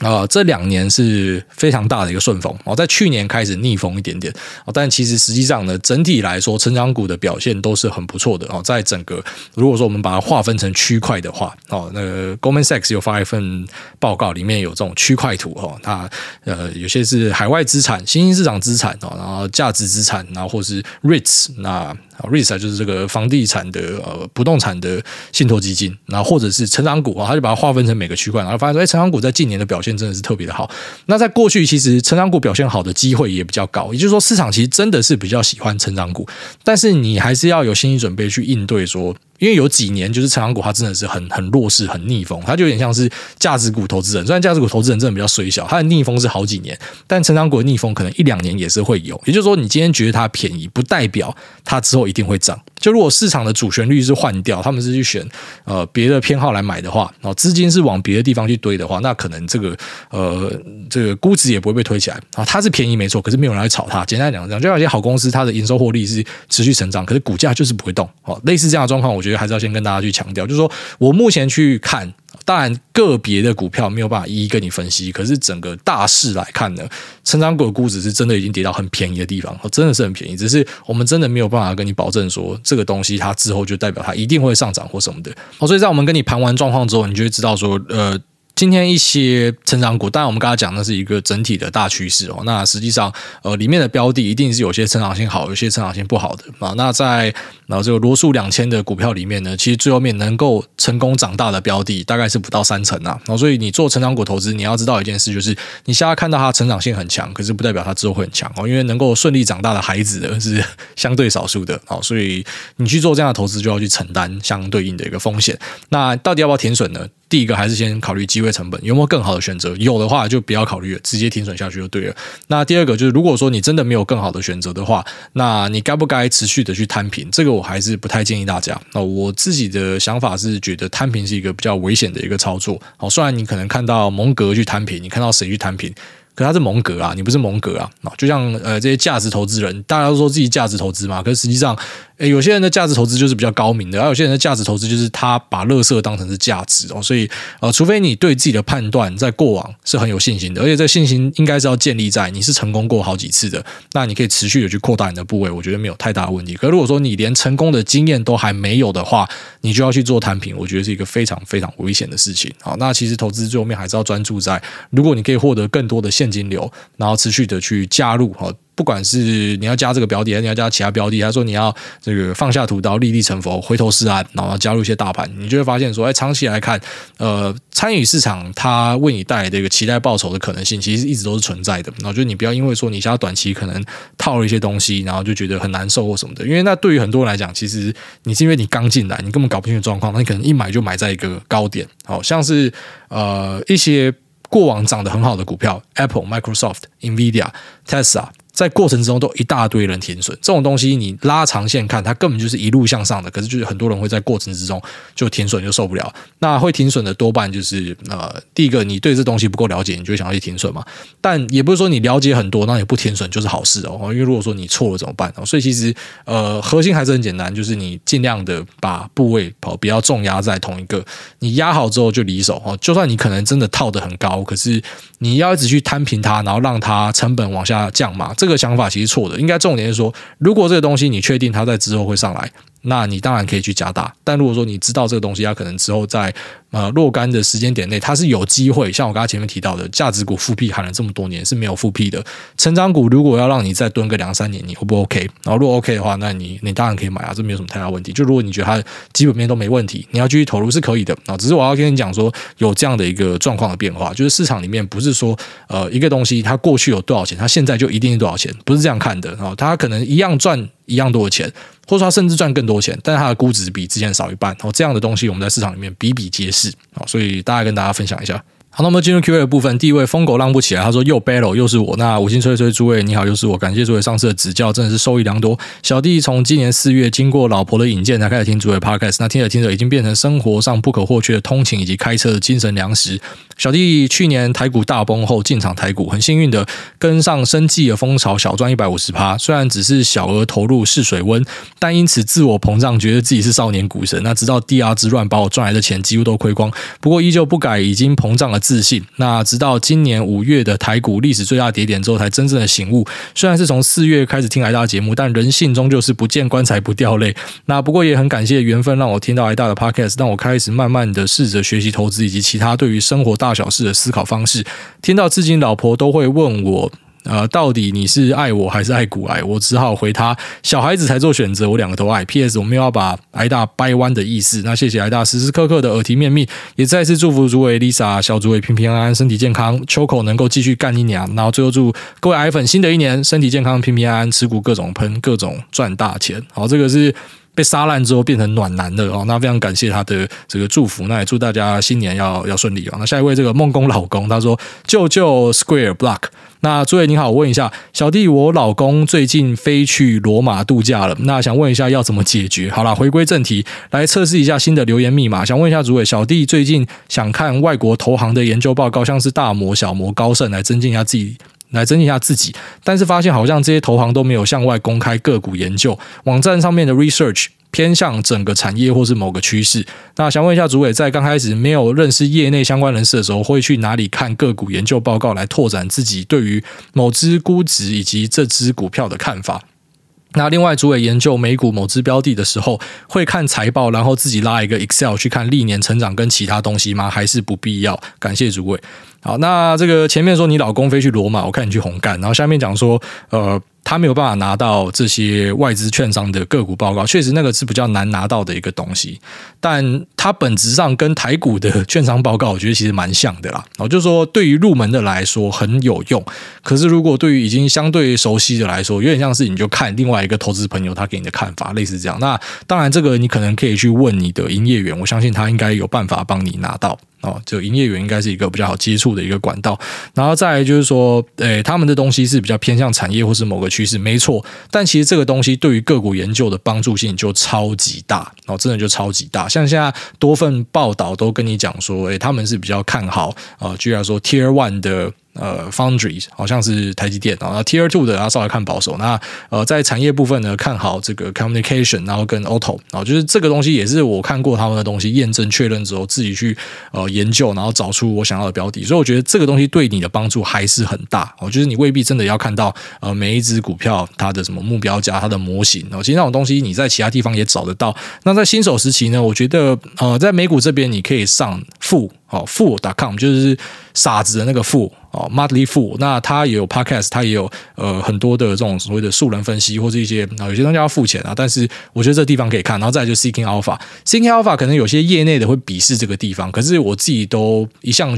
Speaker 1: 啊、呃，这两年是非常大的一个顺风哦，在去年开始逆风一点点哦，但其实实际上呢，整体来说，成长股的表现都是很不错的哦。在整个如果说我们把它划分成区块的话哦，那个 Goldman Sachs 有发一份报告，里面有这种区块图哈，它呃有些是海外资产、新兴市场资产哦，然后价值资产，然后或是 REITs 那啊，REIT 就是这个房地产的呃不动产的信托基金，然后或者是成长股啊，他就把它划分成每个区块，然后发现说，哎，成长股在近年的表现真的是特别的好。那在过去，其实成长股表现好的机会也比较高，也就是说，市场其实真的是比较喜欢成长股，但是你还是要有心理准备去应对说。因为有几年就是成长股，它真的是很很弱势、很逆风，它就有点像是价值股投资人。虽然价值股投资人真的比较衰小，它的逆风是好几年，但成长股的逆风可能一两年也是会有。也就是说，你今天觉得它便宜，不代表它之后一定会涨。就如果市场的主旋律是换掉，他们是去选呃别的偏好来买的话，然后资金是往别的地方去堆的话，那可能这个呃这个估值也不会被推起来啊。它是便宜没错，可是没有人来炒它。简单讲这样，就有些好公司，它的营收获利是持续成长，可是股价就是不会动。哦，类似这样的状况，我觉得还是要先跟大家去强调，就是说我目前去看。当然，个别的股票没有办法一一跟你分析，可是整个大势来看呢，成长股的估值是真的已经跌到很便宜的地方，真的是很便宜。只是我们真的没有办法跟你保证说这个东西它之后就代表它一定会上涨或什么的。哦，所以在我们跟你盘完状况之后，你就会知道说，呃。今天一些成长股，当然我们刚才讲的是一个整体的大趋势哦。那实际上，呃，里面的标的一定是有些成长性好，有些成长性不好的啊。那在然后这个罗素两千的股票里面呢，其实最后面能够成功长大的标的大概是不到三成啊。然后所以你做成长股投资，你要知道一件事，就是你现在看到它成长性很强，可是不代表它之后会很强哦。因为能够顺利长大的孩子呢是相对少数的哦。所以你去做这样的投资，就要去承担相对应的一个风险。那到底要不要停损呢？第一个还是先考虑机会成本，有没有更好的选择？有的话就不要考虑了，直接停损下去就对了。那第二个就是，如果说你真的没有更好的选择的话，那你该不该持续的去摊平？这个我还是不太建议大家。那我自己的想法是觉得摊平是一个比较危险的一个操作。好，虽然你可能看到蒙格去摊平，你看到谁去摊平？可他是蒙格啊，你不是蒙格啊，就像呃这些价值投资人，大家都说自己价值投资嘛，可实际上，诶有些人的价值投资就是比较高明的，而有些人的价值投资就是他把垃圾当成是价值哦，所以呃，除非你对自己的判断在过往是很有信心的，而且这信心应该是要建立在你是成功过好几次的，那你可以持续的去扩大你的部位，我觉得没有太大的问题。可如果说你连成功的经验都还没有的话，你就要去做摊平，我觉得是一个非常非常危险的事情。好，那其实投资最后面还是要专注在，如果你可以获得更多的现金流。然后持续的去加入哈，不管是你要加这个标的，还是你要加其他标的，他说你要这个放下屠刀，立地成佛，回头是岸，然后加入一些大盘，你就会发现说，哎，长期来看，呃，参与市场它为你带来的一个期待报酬的可能性，其实一直都是存在的。然后就你不要因为说你现在短期可能套了一些东西，然后就觉得很难受或什么的，因为那对于很多人来讲，其实你是因为你刚进来，你根本搞不清楚状况，那你可能一买就买在一个高点，好像是呃一些。过往涨得很好的股票，Apple、Microsoft、Nvidia、Tesla。在过程之中都一大堆人停损，这种东西你拉长线看，它根本就是一路向上的。可是就是很多人会在过程之中就停损就受不了。那会停损的多半就是呃，第一个你对这东西不够了解，你就想要去停损嘛。但也不是说你了解很多，那也不停损就是好事哦。因为如果说你错了怎么办？所以其实呃，核心还是很简单，就是你尽量的把部位跑比较重压在同一个，你压好之后就离手哦。就算你可能真的套得很高，可是你要一直去摊平它，然后让它成本往下降嘛。这这个想法其实错的，应该重点是说，如果这个东西你确定它在之后会上来，那你当然可以去加大。但如果说你知道这个东西它可能之后在呃若干的时间点内，它是有机会，像我刚才前面提到的，价值股复辟喊了这么多年是没有复辟的。成长股如果要让你再蹲个两三年，你会不 OK？然后如果 OK 的话，那你你当然可以买啊，这没有什么太大问题。就如果你觉得它基本面都没问题，你要继续投入是可以的啊。只是我要跟你讲说，有这样的一个状况的变化，就是市场里面不是说呃一个东西它过去有多少钱，它现在就一定是多少钱，不是这样看的啊。它可能一样赚一样多的钱。或者说他甚至赚更多钱，但是他的估值比之前少一半，哦，这样的东西我们在市场里面比比皆是，哦，所以大概跟大家分享一下。好，那么进入 Q&A 的部分，第一位疯狗浪不起来，他说又 battle 又是我，那五星吹吹诸位你好，又是我，感谢诸位上次的指教，真的是受益良多。小弟从今年四月经过老婆的引荐才开始听诸位 Podcast，那听着听着已经变成生活上不可或缺的通勤以及开车的精神粮食。小弟去年台股大崩后进场台股，很幸运的跟上生计的风潮，小赚一百五十趴。虽然只是小额投入试水温，但因此自我膨胀，觉得自己是少年股神。那直到 DR 之乱把我赚来的钱几乎都亏光，不过依旧不改已经膨胀了。自信。那直到今年五月的台股历史最大跌点之后，才真正的醒悟。虽然是从四月开始听挨大节目，但人性终究是不见棺材不掉泪。那不过也很感谢缘分，让我听到挨大的 Podcast，让我开始慢慢的试着学习投资以及其他对于生活大小事的思考方式。听到至今老婆都会问我。呃，到底你是爱我还是爱股癌？我只好回他，小孩子才做选择，我两个都爱。P.S. 我们要把挨大掰弯的意思。那谢谢挨大时时刻刻的耳提面命，也再次祝福诸位 Lisa 小诸位平平安安，身体健康，秋口能够继续干一年。然后最后祝各位癌粉新的一年身体健康，平平安安，持股各种喷，各种赚大钱。好，这个是。被杀烂之后变成暖男的哦，那非常感谢他的这个祝福，那也祝大家新年要要顺利哦。那下一位这个梦工老公他说：“舅舅 Square Block。”那诸位你好，我问一下小弟，我老公最近飞去罗马度假了，那想问一下要怎么解决？好了，回归正题，来测试一下新的留言密码。想问一下诸位，小弟最近想看外国投行的研究报告，像是大摩、小摩、高盛，来增进一下自己。来增进一下自己，但是发现好像这些投行都没有向外公开个股研究，网站上面的 research 偏向整个产业或是某个趋势。那想问一下主委，在刚开始没有认识业内相关人士的时候，会去哪里看个股研究报告来拓展自己对于某只估值以及这只股票的看法？那另外，主委研究美股某只标的的时候，会看财报，然后自己拉一个 Excel 去看历年成长跟其他东西吗？还是不必要？感谢主委。好，那这个前面说你老公飞去罗马，我看你去红干，然后下面讲说，呃。他没有办法拿到这些外资券商的个股报告，确实那个是比较难拿到的一个东西，但它本质上跟台股的券商报告，我觉得其实蛮像的啦。我就说对于入门的来说很有用，可是如果对于已经相对熟悉的来说，有点像是你就看另外一个投资朋友他给你的看法，类似这样。那当然这个你可能可以去问你的营业员，我相信他应该有办法帮你拿到。哦，就营业员应该是一个比较好接触的一个管道，然后再来就是说，诶，他们的东西是比较偏向产业或是某个趋势，没错。但其实这个东西对于个股研究的帮助性就超级大，哦，真的就超级大。像现在多份报道都跟你讲说，诶，他们是比较看好，啊，居然说 Tier One 的。呃，Foundry 好像是台积电啊，然后 Tier Two 的要稍微看保守。那呃，在产业部分呢，看好这个 Communication，然后跟 Auto 啊，就是这个东西也是我看过他们的东西，验证确认之后，自己去呃研究，然后找出我想要的标的。所以我觉得这个东西对你的帮助还是很大。哦，就是你未必真的要看到呃每一只股票它的什么目标价、它的模型哦，其实那种东西你在其他地方也找得到。那在新手时期呢，我觉得呃在美股这边你可以上富。哦，Fool.com 就是傻子的那个富哦，Motley Fool。那他也有 Podcast，他也有呃很多的这种所谓的素人分析或者一些啊，有些东西要付钱啊。但是我觉得这地方可以看，然后再就是 Seeking Alpha，Seeking Alpha 可能有些业内的会鄙视这个地方，可是我自己都一向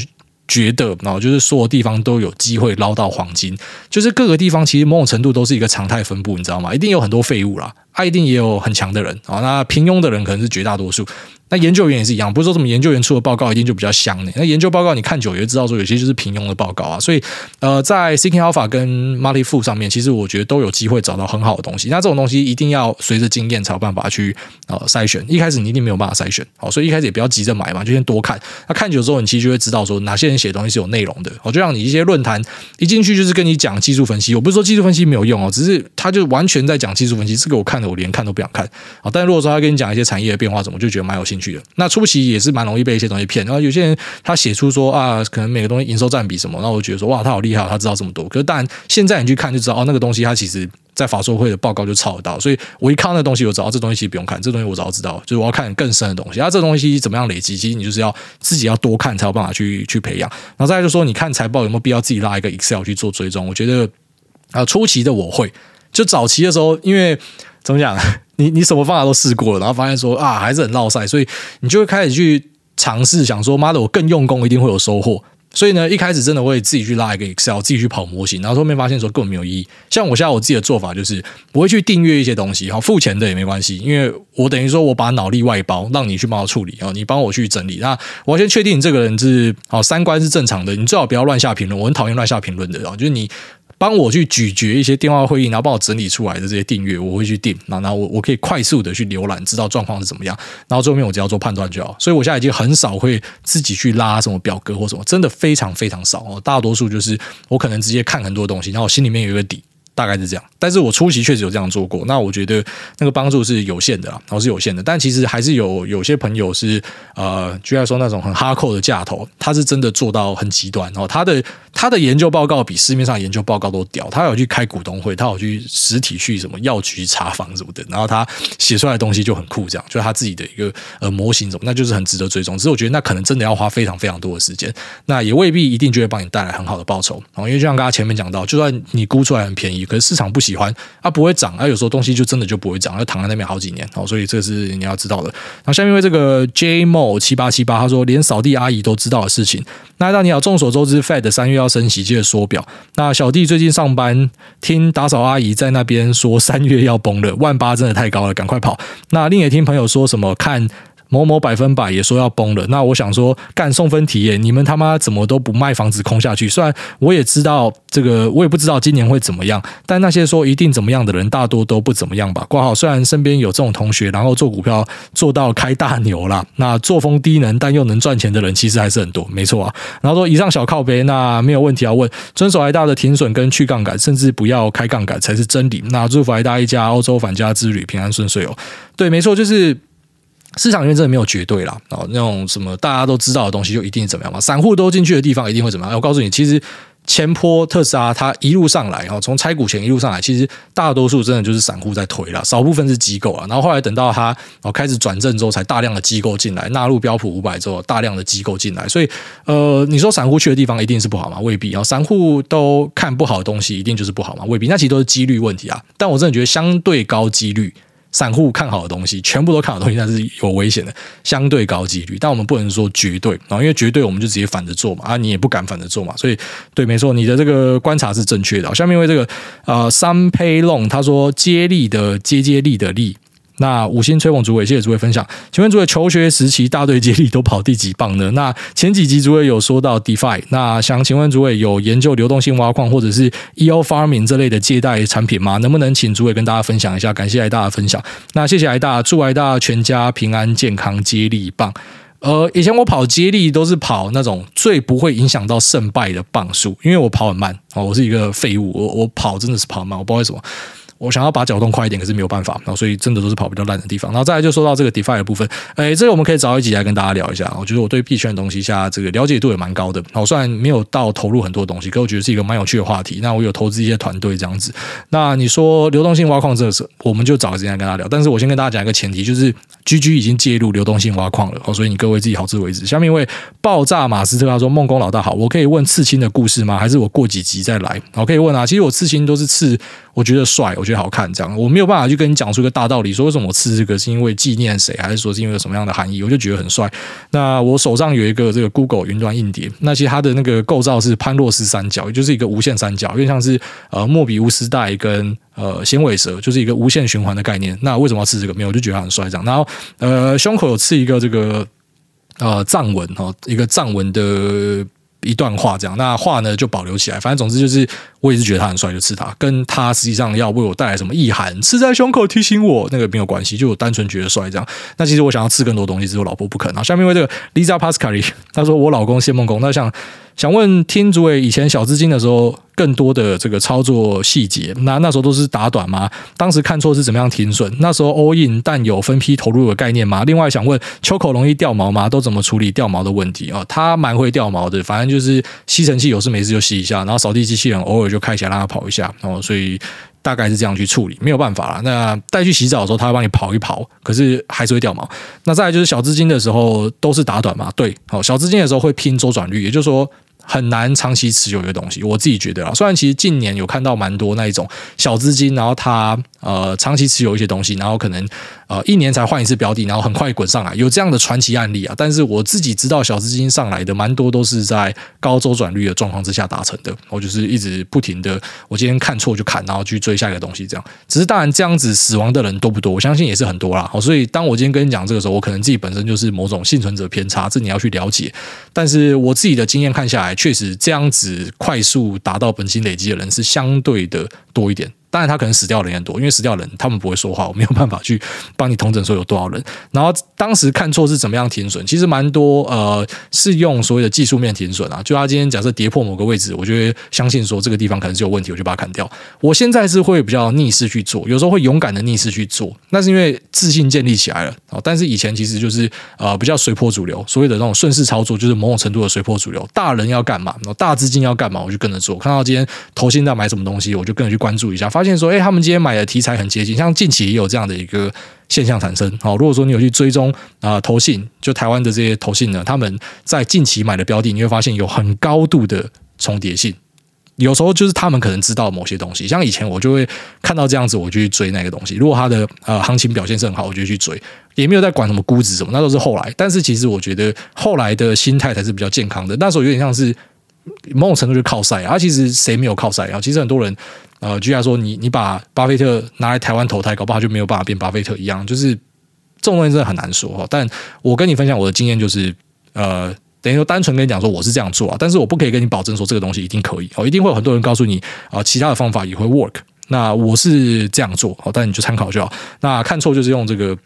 Speaker 1: 觉得，就是所有地方都有机会捞到黄金，就是各个地方其实某种程度都是一个常态分布，你知道吗？一定有很多废物啦，他一定也有很强的人啊，那平庸的人可能是绝大多数。那研究员也是一样，不是说什么研究员出的报告一定就比较香的。那研究报告你看久也知道说有些就是平庸的报告啊。所以呃，在 Seeking Alpha 跟 Motley f o o 上面，其实我觉得都有机会找到很好的东西。那这种东西一定要随着经验才有办法去呃筛选。一开始你一定没有办法筛选，好，所以一开始也不要急着买嘛，就先多看。那看久之后，你其实就会知道说哪些人写东西是有内容的。我就像你一些论坛一进去就是跟你讲技术分析，我不是说技术分析没有用哦，只是他就完全在讲技术分析。这个我看的我连看都不想看啊。但如果说他跟你讲一些产业的变化什么，就觉得蛮有兴趣的。那初期。也是蛮容易被一些东西骗，然后有些人他写出说啊，可能每个东西营收占比什么，然后我觉得说哇，他好厉害，他知道这么多。可是当然现在你去看就知道哦，那个东西他其实在法说会的报告就抄得到，所以我一看那东西，我知道这东西其实不用看，这东西我早知道，就是我要看更深的东西。那这东西怎么样累积？其实你就是要自己要多看才有办法去去培养。然后再就说，你看财报有没有必要自己拉一个 Excel 去做追踪？我觉得啊，初期的我会，就早期的时候，因为怎么讲，你你什么方法都试过了，然后发现说啊，还是很落赛，所以你就会开始去。尝试想说，妈的，我更用功，一定会有收获。所以呢，一开始真的会自己去拉一个 Excel，自己去跑模型，然后后面发现说根本没有意义。像我现在我自己的做法就是，我会去订阅一些东西，好，付钱的也没关系，因为我等于说我把脑力外包，让你去帮我处理，你帮我去整理。那我要先确定这个人是好三观是正常的，你最好不要乱下评论，我很讨厌乱下评论的，就是你。帮我去咀嚼一些电话会议，然后帮我整理出来的这些订阅，我会去订。然后我我可以快速的去浏览，知道状况是怎么样。然后最后面我只要做判断就好。所以我现在已经很少会自己去拉什么表格或什么，真的非常非常少哦。大多数就是我可能直接看很多东西，然后我心里面有一个底。大概是这样。但是我初期确实有这样做过，那我觉得那个帮助是有限的，然后是有限的。但其实还是有有些朋友是呃，居然说那种很哈扣的架头，他是真的做到很极端哦。他的他的研究报告比市面上研究报告都屌，他有去开股东会，他有去实体去什么药局查房什么的，然后他写出来的东西就很酷，这样就是他自己的一个呃模型什么，那就是很值得追踪。只是我觉得那可能真的要花非常非常多的时间，那也未必一定就会帮你带来很好的报酬哦。因为就像刚刚前面讲到，就算你估出来很便宜，可是市场不喜欢，它不会涨，啊有时候东西就真的就不会涨，要躺在那边好几年哦。所以这是你要知道的。然后下面为这个 JMO 七八七八，他说连扫地阿姨都知道的事情。那大家好，众所周知，Fed 三月要升息，接着缩表。那小弟最近上班听打扫阿姨在那边说三月要崩了，万八真的太高了，赶快跑。那另也听朋友说什么看。某某百分百也说要崩了，那我想说干送分题耶，你们他妈怎么都不卖房子空下去？虽然我也知道这个，我也不知道今年会怎么样，但那些说一定怎么样的人，大多都不怎么样吧。挂号，虽然身边有这种同学，然后做股票做到开大牛啦，那作风低能但又能赚钱的人，其实还是很多，没错啊。然后说以上小靠背，那没有问题要问，遵守挨大的停损跟去杠杆，甚至不要开杠杆才是真理。那祝福挨大一家欧洲返家之旅平安顺遂哦。对，没错，就是。市场里面真的没有绝对啦，哦，那种什么大家都知道的东西就一定怎么样嘛？散户都进去的地方一定会怎么样？我告诉你，其实前波特斯拉它一路上来，哦，从拆股前一路上来，其实大多数真的就是散户在推了，少部分是机构啊。然后后来等到它哦开始转正之后，才大量的机构进来，纳入标普五百之后，大量的机构进来。所以呃，你说散户去的地方一定是不好吗？未必啊。散户都看不好的东西，一定就是不好吗？未必。那其实都是几率问题啊。但我真的觉得相对高几率。散户看好的东西，全部都看好的东西，那是有危险的，相对高几率。但我们不能说绝对啊，因为绝对我们就直接反着做嘛啊，你也不敢反着做嘛。所以，对，没错，你的这个观察是正确的。下面为这个啊三 pay long，他说接力的接接力的力。那五星吹捧主委，谢谢主委分享。请问主委，求学时期大队接力都跑第几棒呢？那前几集主委有说到 DeFi，那想请问主委有研究流动性挖矿或者是 EO Farming 这类的借贷产品吗？能不能请主委跟大家分享一下？感谢挨大的分享。那谢谢挨大，祝挨大全家平安健康，接力棒。呃，以前我跑接力都是跑那种最不会影响到胜败的棒数，因为我跑很慢哦，我是一个废物，我我跑真的是跑慢，我不知道为什么。我想要把脚动快一点，可是没有办法，然后所以真的都是跑比较烂的地方。然后再来就说到这个 DeFi 的部分，诶，这个我们可以找一集来跟大家聊一下。我觉得我对币圈的东西，下这个了解度也蛮高的。然后虽然没有到投入很多东西，可我觉得是一个蛮有趣的话题。那我有投资一些团队这样子。那你说流动性挖矿这个事，我们就找个时间跟大家聊。但是我先跟大家讲一个前提，就是 GG 已经介入流动性挖矿了。所以你各位自己好自为之。下面一位爆炸马斯特他说：“梦工老大好，我可以问刺青的故事吗？还是我过几集再来？我可以问啊。其实我刺青都是刺。”我觉得帅，我觉得好看，这样我没有办法去跟你讲出一个大道理，说为什么我刺这个是因为纪念谁，还是说是因为有什么样的含义？我就觉得很帅。那我手上有一个这个 Google 云端硬碟，那其实它的那个构造是潘洛斯三角，也就是一个无限三角，有点像是呃莫比乌斯带跟呃纤尾蛇，就是一个无限循环的概念。那为什么要刺这个？没有，我就觉得很帅，这样。然后呃胸口有刺一个这个呃藏文哈，一个藏文的。一段话这样，那话呢就保留起来。反正总之就是，我也是觉得他很帅，就刺他。跟他实际上要为我带来什么意涵，刺在胸口提醒我，那个没有关系，就我单纯觉得帅这样。那其实我想要刺更多东西，只是我老婆不肯。然后下面为这个 Lisa Pascali，他说我老公谢梦工，那像。想问听主委以前小资金的时候，更多的这个操作细节，那那时候都是打短吗？当时看错是怎么样停损？那时候 all in 但有分批投入的概念吗？另外想问秋口容易掉毛吗？都怎么处理掉毛的问题啊？他蛮会掉毛的，反正就是吸尘器有事没事就吸一下，然后扫地机器人偶尔就开起来让它跑一下，哦，所以大概是这样去处理，没有办法了。那带去洗澡的时候，他会帮你跑一跑，可是还是会掉毛。那再来就是小资金的时候都是打短嘛？对，好，小资金的时候会拼周转率，也就是说。很难长期持有一个东西，我自己觉得啊，虽然其实近年有看到蛮多那一种小资金，然后他呃长期持有一些东西，然后可能呃一年才换一次标的，然后很快滚上来，有这样的传奇案例啊。但是我自己知道小资金上来的蛮多都是在高周转率的状况之下达成的。我就是一直不停的，我今天看错就砍，然后去追下一个东西，这样。只是当然这样子死亡的人多不多？我相信也是很多啦。所以当我今天跟你讲这个时候，我可能自己本身就是某种幸存者偏差，这你要去了解。但是我自己的经验看下来。确实，这样子快速达到本金累积的人是相对的多一点。当然他可能死掉的人也很多，因为死掉的人他们不会说话，我没有办法去帮你统整说有多少人。然后当时看错是怎么样停损，其实蛮多呃是用所谓的技术面停损啊，就他今天假设跌破某个位置，我就会相信说这个地方可能是有问题，我就把它砍掉。我现在是会比较逆势去做，有时候会勇敢的逆势去做，那是因为自信建立起来了啊。但是以前其实就是呃比较随波逐流，所谓的那种顺势操作，就是某种程度的随波逐流。大人要干嘛，大资金要干嘛，我就跟着做。看到今天投信在买什么东西，我就跟着去关注一下。发现说，哎，他们今天买的题材很接近，像近期也有这样的一个现象产生。好，如果说你有去追踪啊，投信就台湾的这些投信呢，他们在近期买的标的，你会发现有很高度的重叠性。有时候就是他们可能知道某些东西，像以前我就会看到这样子，我就去追那个东西。如果它的呃行情表现是很好，我就去追，也没有在管什么估值什么，那都是后来。但是其实我觉得后来的心态才是比较健康的。那时候有点像是某种程度就靠晒啊，其实谁没有靠晒啊？其实很多人。呃，就像说你你把巴菲特拿来台湾投胎，搞不好就没有办法变巴菲特一样，就是这种东西真的很难说哈。但我跟你分享我的经验，就是呃，等于说单纯跟你讲说我是这样做啊，但是我不可以跟你保证说这个东西一定可以哦，一定会有很多人告诉你啊，其他的方法也会 work。那我是这样做，好，但你就参考就好。那看错就是用这个。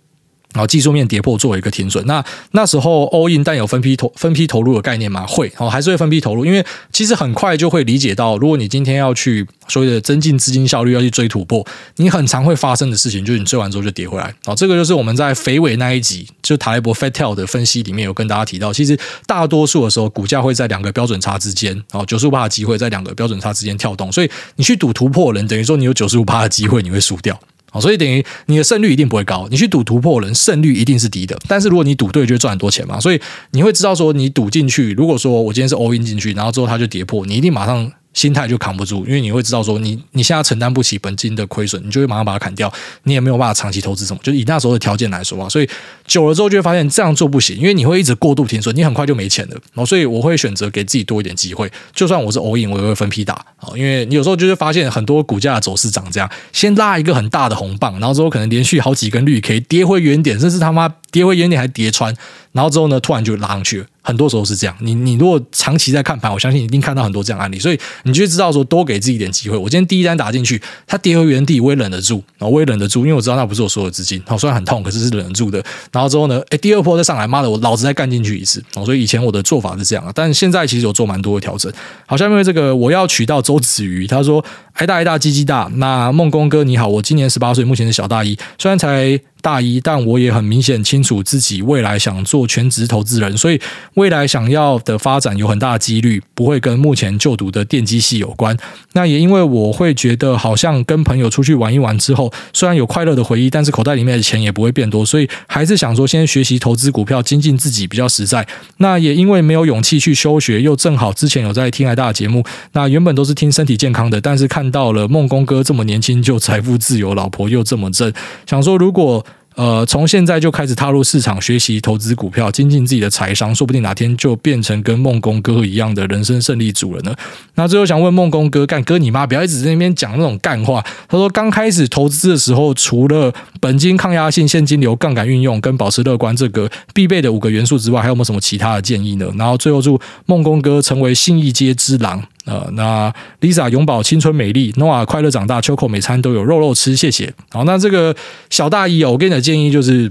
Speaker 1: 然后技术面跌破作为一个停损，那那时候 all in 但有分批投分批投入的概念吗？会哦，还是会分批投入，因为其实很快就会理解到，如果你今天要去所谓的增进资金效率，要去追突破，你很常会发生的事情就是你追完之后就跌回来。哦，这个就是我们在肥尾那一集就塔雷伯 Fat Tail 的分析里面有跟大家提到，其实大多数的时候股价会在两个标准差之间，哦，九十五趴的机会在两个标准差之间跳动，所以你去赌突破人，等于说你有九十五趴的机会你会输掉。好，所以等于你的胜率一定不会高。你去赌突破人，胜率一定是低的。但是如果你赌对，就会赚很多钱嘛。所以你会知道说，你赌进去，如果说我今天是 all in 进去，然后之后它就跌破，你一定马上。心态就扛不住，因为你会知道说你你现在承担不起本金的亏损，你就会马上把它砍掉，你也没有办法长期投资什么。就以那时候的条件来说啊，所以久了之后就会发现这样做不行，因为你会一直过度停损，你很快就没钱了。然后所以我会选择给自己多一点机会，就算我是 all in，我也会分批打啊，因为你有时候就是发现很多股价的走势长这样，先拉一个很大的红棒，然后之后可能连续好几根绿 K 跌回原点，甚至他妈跌回原点还跌穿，然后之后呢突然就拉上去了。很多时候是这样，你你如果长期在看盘，我相信一定看到很多这样案例，所以你就知道说多给自己一点机会。我今天第一单打进去，它跌回原地，我也忍得住，我也忍得住，因为我知道那不是我所有资金，好，虽然很痛，可是是忍得住的。然后之后呢，诶，第二波再上来，妈的，我老子再干进去一次。所以以前我的做法是这样，但现在其实有做蛮多的调整。好，下面这个我要娶到周子瑜，他说：挨大挨大，鸡鸡大。那孟工哥你好，我今年十八岁，目前是小大一，虽然才。大一，但我也很明显清楚自己未来想做全职投资人，所以未来想要的发展有很大的几率不会跟目前就读的电机系有关。那也因为我会觉得，好像跟朋友出去玩一玩之后，虽然有快乐的回忆，但是口袋里面的钱也不会变多，所以还是想说先学习投资股票，精进自己比较实在。那也因为没有勇气去休学，又正好之前有在听来大的节目，那原本都是听身体健康的，但是看到了孟工哥这么年轻就财富自由，老婆又这么正，想说如果。呃，从现在就开始踏入市场，学习投资股票，精进自己的财商，说不定哪天就变成跟孟公哥一样的人生胜利组了呢。那最后想问孟公哥，干哥你妈，不要一直在那边讲那种干话。他说，刚开始投资的时候，除了本金、抗压性、现金流、杠杆运用跟保持乐观这个必备的五个元素之外，还有没有什么其他的建议呢？然后最后祝孟公哥成为信义街之狼。呃，那 Lisa 永葆青春美丽，Noah 快乐长大，，Choco 每餐都有肉肉吃，谢谢。好，那这个小大一哦，我给你的建议就是，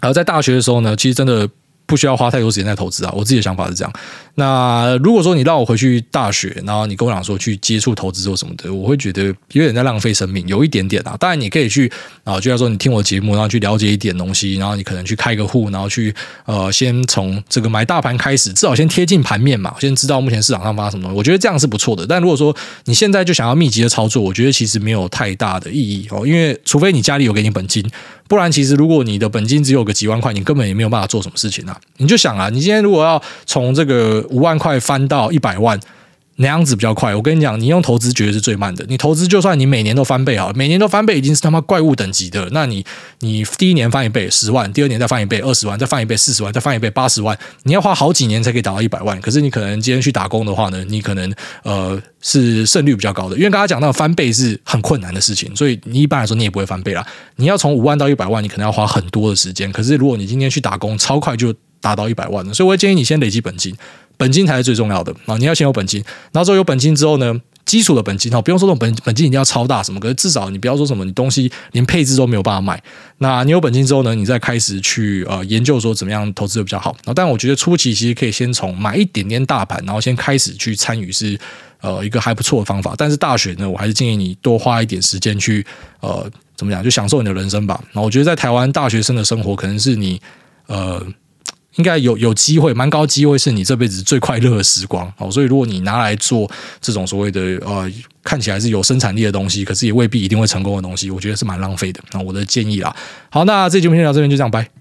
Speaker 1: 呃，在大学的时候呢，其实真的。不需要花太多时间在投资啊，我自己的想法是这样。那如果说你让我回去大学，然后你跟我讲说去接触投资或什么的，我会觉得有点在浪费生命，有一点点啊。当然你可以去啊，就像说你听我节目，然后去了解一点东西，然后你可能去开个户，然后去呃，先从这个买大盘开始，至少先贴近盘面嘛，先知道目前市场上发生什么东西。我觉得这样是不错的。但如果说你现在就想要密集的操作，我觉得其实没有太大的意义哦，因为除非你家里有给你本金。不然，其实如果你的本金只有个几万块，你根本也没有办法做什么事情啊！你就想啊，你今天如果要从这个五万块翻到一百万。那样子比较快。我跟你讲，你用投资绝对是最慢的。你投资就算你每年都翻倍好，每年都翻倍已经是他妈怪物等级的。那你你第一年翻一倍十万，第二年再翻一倍二十万，再翻一倍四十万，再翻一倍八十万，你要花好几年才可以达到一百万。可是你可能今天去打工的话呢，你可能呃是胜率比较高的，因为刚才讲到翻倍是很困难的事情，所以你一般来说你也不会翻倍啦。你要从五万到一百万，你可能要花很多的时间。可是如果你今天去打工，超快就达到一百万了。所以我会建议你先累积本金。本金才是最重要的啊！你要先有本金，然后之后有本金之后呢，基础的本金哦，不用说这种本本金一定要超大什么，可是至少你不要说什么你东西连配置都没有办法买。那你有本金之后呢，你再开始去呃研究说怎么样投资会比较好。但我觉得初期其实可以先从买一点点大盘，然后先开始去参与是呃一个还不错的方法。但是大学呢，我还是建议你多花一点时间去呃怎么讲，就享受你的人生吧。那我觉得在台湾大学生的生活可能是你呃。应该有有机会，蛮高机会是你这辈子最快乐的时光哦。所以如果你拿来做这种所谓的呃看起来是有生产力的东西，可是也未必一定会成功的东西，我觉得是蛮浪费的。那我的建议啦。好，那这节目先聊这边，就这样，拜。